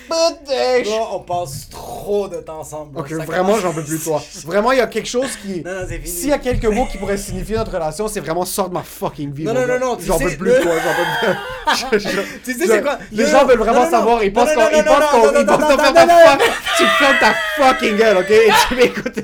Bro, on passe trop de temps ensemble. Ok, Ça vraiment, commence- j'en peux plus de toi. Vraiment, il y a quelque chose qui. Non, non, c'est fini. S'il y a quelques mots qui pourraient signifier notre relation, c'est vraiment sort de ma fucking vie. Non, mon non, gars. non, non, tu J'en sais, peux plus de toi, j'en peux plus. Je- je- Tu sais, c'est quoi? Les Non, gens non, veulent vraiment non, non, savoir. non. Ils pensent Non, qu'on. non, Ils non, pensent non, qu'on. non, Ils pensent non, qu'on ta non, fuck. Tu fermes ta fucking gueule, ok? Et tu m'écoutes.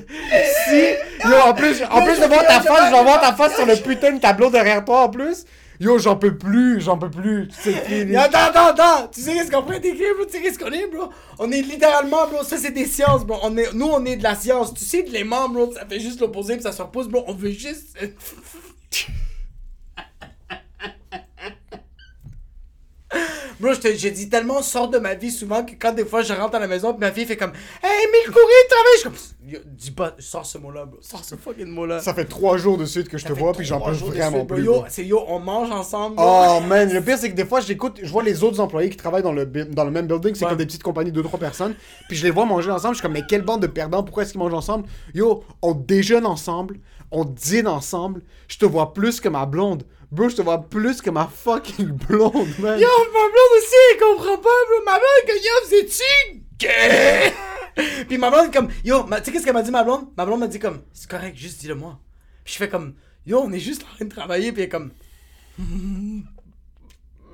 Si. Yo, en plus, en Non, plus de voir ta face, je vais voir ta face sur le putain de tableau derrière toi en plus. Yo, j'en peux plus, j'en peux plus. C'est fini. Mais Attends, attends, attends! Tu sais qu'est-ce qu'on pourrait t'écrire, bro? Tu sais qu'est-ce qu'on est, bro? On est littéralement, bro, ça c'est des sciences, bro. On est, nous, on est de la science. Tu sais, de l'aimant, bro, ça fait juste l'opposé, puis ça se repousse, bro. On veut juste. Bro, je j'ai dit tellement sors de ma vie souvent que quand des fois je rentre à la maison, ma fille fait comme Hey, Emile Coury, travaille! Je suis comme Yo, dis pas, sors ce mot-là, bro. Sors ce fucking mot-là. Ça fait trois jours de suite que je te vois, puis j'en peux de vraiment suite, plus. Yo, c'est yo, on mange ensemble, bro. Oh man, le pire c'est que des fois j'écoute, je vois les autres employés qui travaillent dans le, dans le même building, c'est Ouais. comme des petites compagnies de 2-3 personnes, puis je les vois manger ensemble, je suis comme mais quelle bande de perdants, pourquoi est-ce qu'ils mangent ensemble? Yo, on déjeune ensemble, on dîne ensemble, je te vois plus que ma blonde. Bro, je te vois plus que ma fucking blonde, man. Yo, ma blonde aussi, elle comprend pas, bro. Ma blonde, comme, yo, êtes-tu gay? Puis ma blonde, comme, yo, ma- tu sais qu'est-ce qu'elle m'a dit, ma blonde? Ma blonde m'a dit, comme, c'est correct, juste dis-le moi. Puis je fais comme, yo, on est juste en train de travailler, puis elle est comme.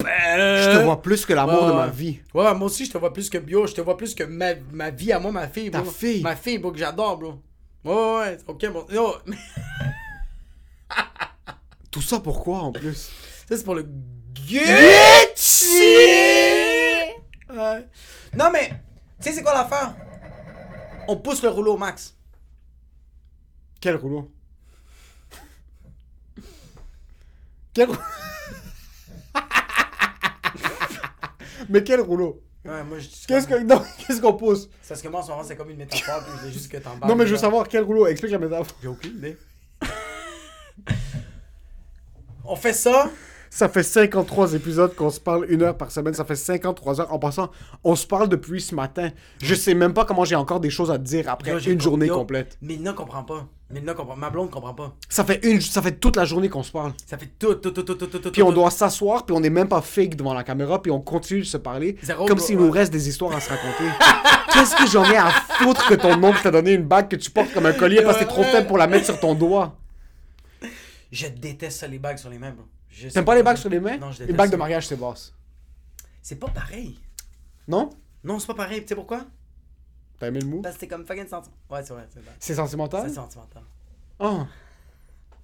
Je te vois plus que l'amour Ouais, de ma vie. Ouais, moi aussi, je te vois plus que, yo, je te vois plus que ma, ma vie à moi, ma fille, Ta bro. fille. Ma fille, bro, que j'adore, bro. Ouais, ouais, ouais, ok, bon. Yo, Tout ça pourquoi en plus? Ça, c'est pour le Gucci! Ouais. Non, mais, tu sais, c'est quoi l'affaire? On pousse le rouleau au max. Quel rouleau? Quel rouleau Mais quel rouleau? Ouais, moi, je dis Qu'est-ce que non, qu'est-ce qu'on pousse? C'est parce que moi, en ce moment, c'est comme une métaphore, puis je veux juste que t'en parles. Non mais je veux là. savoir quel rouleau, explique la métaphore. J'ai aucune idée. On fait ça? Ça fait 53 épisodes qu'on se parle une heure par semaine. Ça fait 53 heures. En passant, on se parle depuis ce matin. Je sais même pas comment j'ai encore des choses à te dire après Yo, j'ai une com- journée yo, complète. Milna comprend pas. Milna comprend. Ma blonde comprend pas. Ça fait une, ça fait toute la journée qu'on se parle. Ça fait tout, tout, tout, tout, tout, tout. Puis on tout. doit s'asseoir, puis on n'est même pas fake devant la caméra, puis on continue de se parler Zéro, comme s'il nous reste des histoires à se raconter. Qu'est-ce que j'en ai à foutre que ton oncle t'a donné une bague que tu portes comme un collier parce que t'es trop faible pour la mettre sur ton doigt? Je déteste ça, les bagues sur les mains, bro. T'aimes pas les bagues sur les mains? Non, je déteste bague de ça. mariage, c'est basse. C'est pas pareil. Non? Non, c'est pas pareil. Tu sais pourquoi? T'as aimé le mot? Parce que c'est comme fucking sentiment. Ouais, c'est vrai, c'est vrai. C'est sentimental? C'est sentimental. Ah.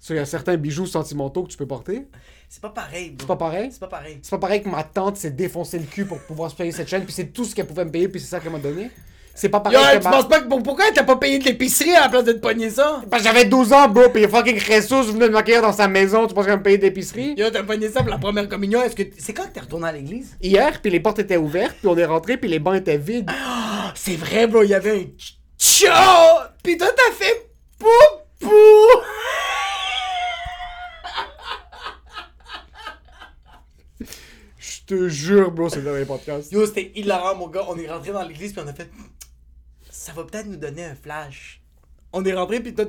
Il y a certains bijoux sentimentaux que tu peux porter. C'est pas pareil, bro. C'est pas pareil? C'est pas pareil. C'est pas pareil que ma tante s'est défoncé le cul pour pouvoir se payer cette chaîne, puis c'est tout ce qu'elle pouvait me payer, puis c'est ça qu'elle m'a donné? C'est pas pareil Yo, que tu penses pas que pour- pourquoi t'as pas payé de l'épicerie à la place de te pogner ça? Parce que j'avais 12 ans, bro, puis fucking Jesus venait de m'accueillir dans sa maison, tu penses qu'elle me payait d'épicerie? Yo, t'as pogné ça pour la première communion. Est-ce que c'est quand que t'es retourné à l'église? Hier, puis les portes étaient ouvertes, puis on est rentré, puis les bancs étaient vides. Ah, c'est vrai, bro, il y avait un tchao! Pis toi, t'as fait poupou! Je te jure, bro, c'est dans les podcasts. Yo, c'était hilarant, mon gars. On est rentré dans l'église, puis on a fait. Ça va peut-être nous donner un flash. On est rentré, puis toi,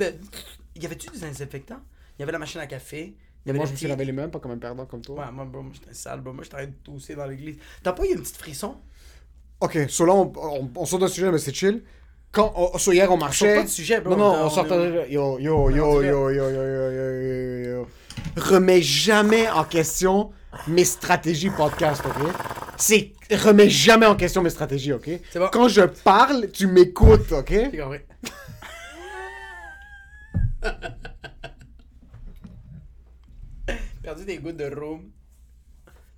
y avait-tu des désinfectants? Il y avait la machine à café. Il y avait Moi, je me suis lavé les mains, pas comme un perdant comme toi. Ouais, moi, bro, moi, j'étais sale, bro. Moi, j'étais de tousser dans l'église. T'as pas eu une petite frisson? Ok, so là, on, on, on sort d'un sujet, mais c'est chill. Quand, on, so hier, on sort marchait. pas du sujet, bro. Non, non, On- on sortait. Yo, yo, yo, On yo, yo, yo, yo, yo, yo, yo, yo. Remets jamais en question mes stratégies podcast, ok? C'est. Remets jamais en question mes stratégies, ok? C'est bon. Quand je parle, tu m'écoutes, ok? J'ai compris. Perdu des gouttes de rhum.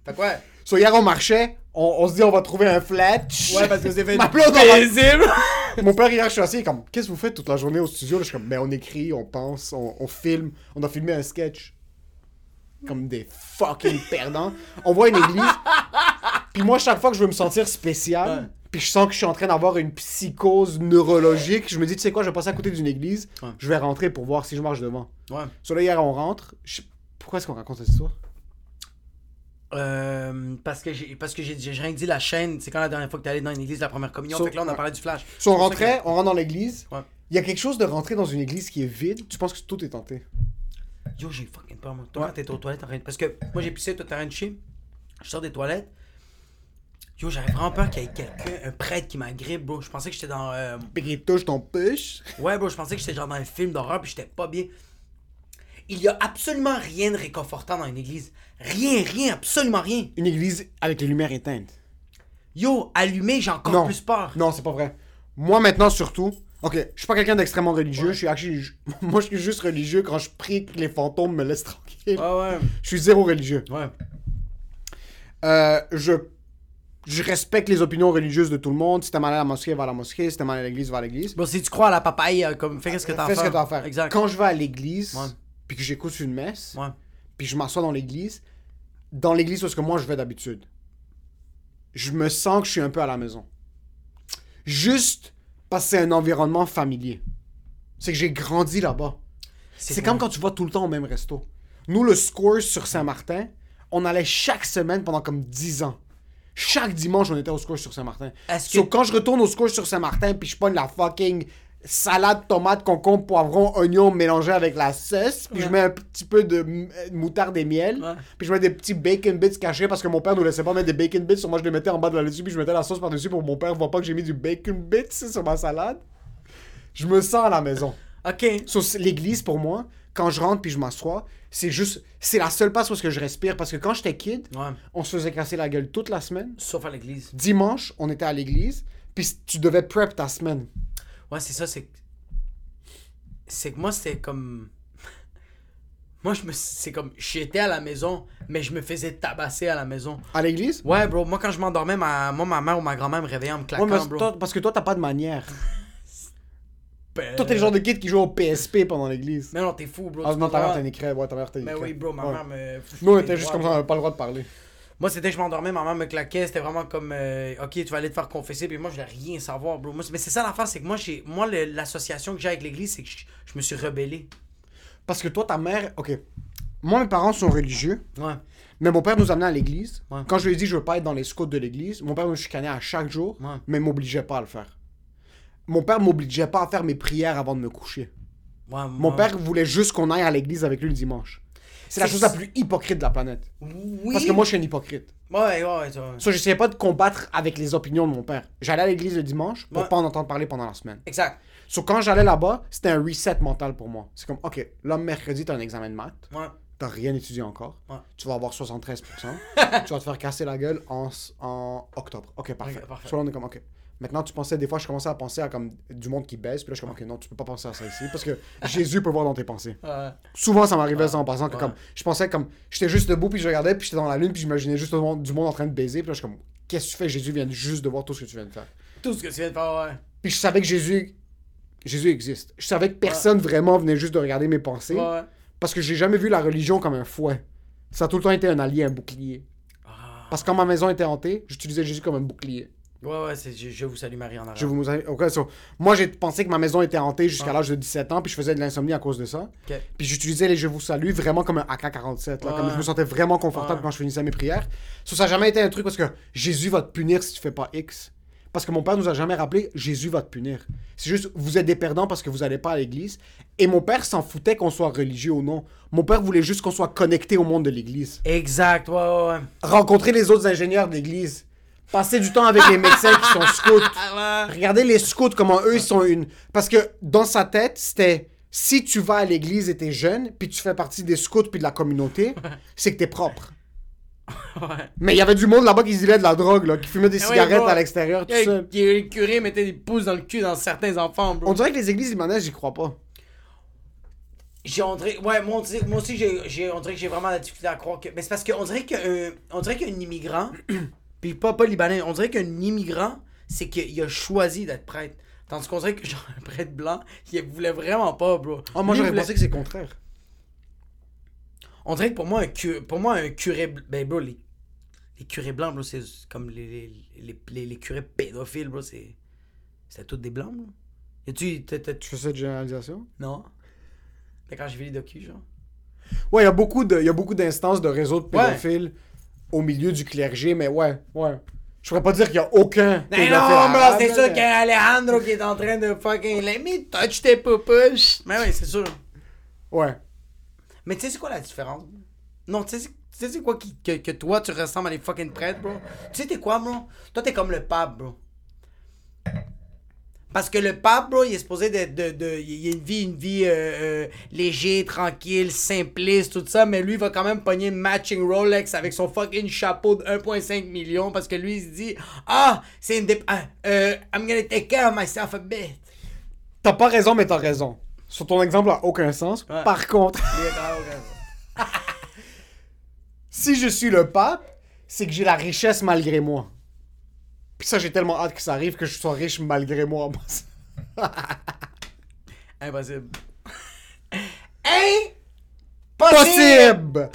Fait quoi? So hier, on marchait, on, on se dit, on va trouver un flat. Ouais, parce que c'est fait Ma blonde, on va- paisible. Mon père, hier, je suis assis, il est comme, qu'est-ce que vous faites toute la journée au studio? Là, je suis comme, ben, on écrit, on pense, on, on filme, on a filmé un sketch. Comme des fucking perdants. On voit une église. Puis moi, chaque fois que je veux me sentir spécial, puis je sens que je suis en train d'avoir une psychose neurologique, je me dis, tu sais quoi, je vais passer à côté d'une église, Ouais. je vais rentrer pour voir si je marche devant. Ouais. So là, hier, on rentre. Je- Pourquoi est-ce qu'on raconte cette histoire? Euh, parce que j'ai parce que j'ai rien dit la chaîne, c'est quand la dernière fois que t'es allé dans une église la première communion, So- fait que là on a ouais. parlé du flash. So, on rentrait, on rentre dans l'église. Ouais. Il y a quelque chose de rentrer dans une église qui est vide. Tu penses que tout est tenté? Yo, j'ai fucking peur moi. Toi Ouais. quand t'es aux toilettes, en train de- parce que moi j'ai pissé, toi t'es en train de chier. Je sors des toilettes. Yo, j'avais vraiment peur qu'il y ait quelqu'un, un prêtre qui m'agrippe, bro. Je pensais que j'étais dans. euh, Puis qu'il touche ton push. Ouais, bro, je pensais que j'étais genre dans un film d'horreur, puis j'étais pas bien. Il y a absolument rien de réconfortant dans une église. Rien, rien, absolument rien. Une église avec les lumières éteintes. Yo, allumé, j'ai encore non. plus peur. Non, c'est pas vrai. Moi maintenant surtout. Ok, je suis pas quelqu'un d'extrêmement religieux. Je suis actually- je- moi je suis juste religieux quand je prie que les fantômes me laissent tranquille. Ouais, ouais. Je suis zéro religieux. Ouais. Euh, je je respecte les opinions religieuses de tout le monde. Si t'es mal à la mosquée, va à la mosquée. Si t'es mal à l'église, va à l'église. Bon, si tu crois à la papaye, comme fais ce que t'as à Fais faire. ce que t'as à faire. Exact. Quand je vais à l'église, Ouais. puis que j'écoute une messe, Ouais. puis je m'assois dans l'église, dans l'église parce que moi je vais d'habitude, je me sens que je suis un peu à la maison. Juste parce que c'est un environnement familier. C'est que j'ai grandi là-bas. C'est comme quand tu vas tout le temps au même resto. Nous, le Scores sur Saint-Martin, on allait chaque semaine pendant comme 10 ans. Chaque dimanche, on était au Scores sur Saint-Martin. Est-ce So, que- quand je retourne au Scores sur Saint-Martin, puis je pogne la fucking salade, tomate, concombre, poivron, oignon mélangé avec la sauce, puis je mets un petit peu de euh, moutarde et miel, Ouais. puis je mets des petits bacon bits cachés parce que mon père nous laissait pas mettre des bacon bits, moi je les mettais en bas de la laitue, puis je mettais la sauce par-dessus pour que mon père voit pas que j'ai mis du bacon bits sur ma salade. Je me sens à la maison. Ok. So, l'église, pour moi, quand je rentre puis je m'assois, c'est juste. C'est la seule place où que je respire. Parce que quand j'étais kid, Ouais. on se faisait casser la gueule toute la semaine. Sauf à l'église. Dimanche, on était à l'église. Puis tu devais prep ta semaine. Ouais, c'est ça, c'est. que- C'est que moi, c'était comme. Moi, je me. C'est comme. J'étais à la maison, mais je me faisais tabasser à la maison. À l'église? Ouais, bro, moi, quand je m'endormais, ma... moi, ma mère ou ma grand-mère me réveillait en me Ouais, claquant, mais bro. toi- parce que toi, t'as pas de manière. Toi, t'es le genre de kid qui joue au PSP pendant l'église. Mais non, t'es fou, bro. Ah non, ta mère t'as une crème. Ouais, ta mère une Mais oui, bro, ma mère me. Nous, on était juste comme ça, on avait pas le droit de parler. Moi, c'était que je m'endormais, ma mère me claquait, c'était vraiment comme, euh, ok, tu vas aller te faire confesser, puis moi, je voulais rien savoir, bro. Moi, mais c'est ça l'affaire, c'est que moi, j'ai, moi, l'association que j'ai avec l'église, c'est que je, je me suis rebellé. Parce que toi, ta mère. Ok. Moi, mes parents sont religieux. Ouais. Mais mon père nous amenait à l'église. Ouais. Quand je lui ai dit je veux pas être dans les scouts de l'église, mon père me chicanait à chaque jour, Ouais. mais m'obligeait pas à le faire. Mon père m'obligeait pas à faire mes prières avant de me coucher. Ouais, Mon père voulait juste qu'on aille à l'église avec lui le dimanche. C'est la chose la plus hypocrite de la planète. Oui. Parce que moi, je suis un hypocrite. Ouais, ouais, ouais. j'essayais pas de combattre avec les opinions de mon père. J'allais à l'église le dimanche pour Ouais. pas en entendre parler pendant la semaine. Exact. So, quand j'allais là-bas, c'était un reset mental pour moi. C'est comme, ok, là, mercredi, t'as un examen de maths. Ouais. T'as rien étudié encore. Ouais. Tu vas avoir 73%. tu vas te faire casser la gueule en, en octobre. Ok, parfait. Ok, parfait. So là, on est comme, ok. Maintenant, tu pensais, des fois, je commençais à penser à comme du monde qui baisse. Puis là, je suis comme, ok, non, tu peux pas penser à ça ici. Parce que Jésus peut voir dans tes pensées. Ouais. Souvent, ça m'arrivait ça en passant. Que, comme, je pensais comme, j'étais juste debout, puis je regardais, puis j'étais dans la lune, puis j'imaginais juste du monde, du monde en train de baiser. Puis là, je suis comme, qu'est-ce que tu fais? Jésus vient juste de voir tout ce que tu viens de faire. Tout ce que tu viens de faire, ouais. Puis je savais que Jésus. Jésus existe. Je savais que personne vraiment venait juste de regarder mes pensées. Ouais. Parce que j'ai jamais vu la religion comme un fouet. Ça a tout le temps été un allié, un bouclier. Ah. Parce que quand ma maison était hantée, j'utilisais Jésus comme un bouclier. Ouais, ouais, c'est, je, je vous salue Marie en arabe. Je vous... ok, so, moi, j'ai pensé que ma maison était hantée jusqu'à Ah. l'âge de 17 ans, puis je faisais de l'insomnie à cause de ça. Puis j'utilisais les Je vous salue vraiment comme un AK-47. là, Ouais. Comme je me sentais vraiment confortable Ouais. quand je finissais mes prières. So, ça n'a jamais été un truc parce que Jésus va te punir si tu fais pas X. Parce que mon père nous a jamais rappelé Jésus va te punir. C'est juste vous êtes des perdants parce que vous n'allez pas à l'église. Et mon père s'en foutait qu'on soit religieux ou non. Mon père voulait juste qu'on soit connecté au monde de l'église. Exact, ouais, ouais, ouais. rencontrer les autres ingénieurs d'église, passer du temps avec les médecins qui sont scouts, regarder les scouts comment eux ils sont une parce que dans sa tête, c'était si tu vas à l'église et t'es jeune, puis tu fais partie des scouts puis de la communauté, c'est que t'es propre. ouais. Mais il y avait du monde là-bas qui se dealait de la drogue, là, qui fumait des ouais, cigarettes à l'extérieur, tout Yeah, seul. Les curés mettaient des pouces dans le cul dans certains enfants, bro. On dirait que les églises libanaises, j'y crois pas. J'ai on dirait, ouais, moi, moi aussi, j'ai, on dirait que j'ai vraiment la difficulté à croire que. Mais c'est parce qu'on dirait qu'un, on dirait qu'un immigrant, puis pas, pas libanais, on dirait qu'un immigrant, c'est qu'il a choisi d'être prêtre. Tandis qu'on dirait que genre un prêtre blanc, il voulait vraiment pas, bro. Ah, moi j'aurais voulait- pensé que c'est le contraire. On dirait que pour moi, un, cu- pour moi, un curé. Ben, bro, les, les curés blancs, bro, c'est comme les, les, les, curés pédophiles, bro, c'est. C'était tous des blancs, bro. Et tu. Tu fais cette généralisation? Non. Mais quand j'ai vu les docus, genre. Ouais, il y a beaucoup de, il y a beaucoup d'instances de réseaux de Ouais. Au milieu du clergé, mais ouais, ouais. Je pourrais pas dire qu'il y a aucun. Mais pédophile non, bro, c'est sûr mais- qu'il y a Alejandro qui est en train de fucking. Let me touch tes poupouches. Mais oui, c'est sûr. Ouais. Mais tu sais, c'est quoi la différence? Non, tu sais, c'est- Tu sais c'est quoi qui- que, que toi tu ressembles à des fucking prêtres, bro? Tu sais t'es quoi, bro? Toi t'es comme le pape, bro. Parce que le pape, bro, il est supposé d'être de, de, il a une vie, une vie euh, euh, léger, tranquille, simpliste, tout ça, mais lui il va quand même pogner matching Rolex avec son fucking chapeau de 1.5 million parce que lui il se dit ah c'est une dép- ah, euh, I'm gonna take care of myself a bit. T'as pas raison, mais t'as raison. Sur ton exemple a aucun sens. Ouais. Par contre, si je suis le pape, c'est que j'ai la richesse malgré moi. Puis ça, j'ai tellement hâte que ça arrive que je sois riche malgré moi. Impossible. Impossible! Possible!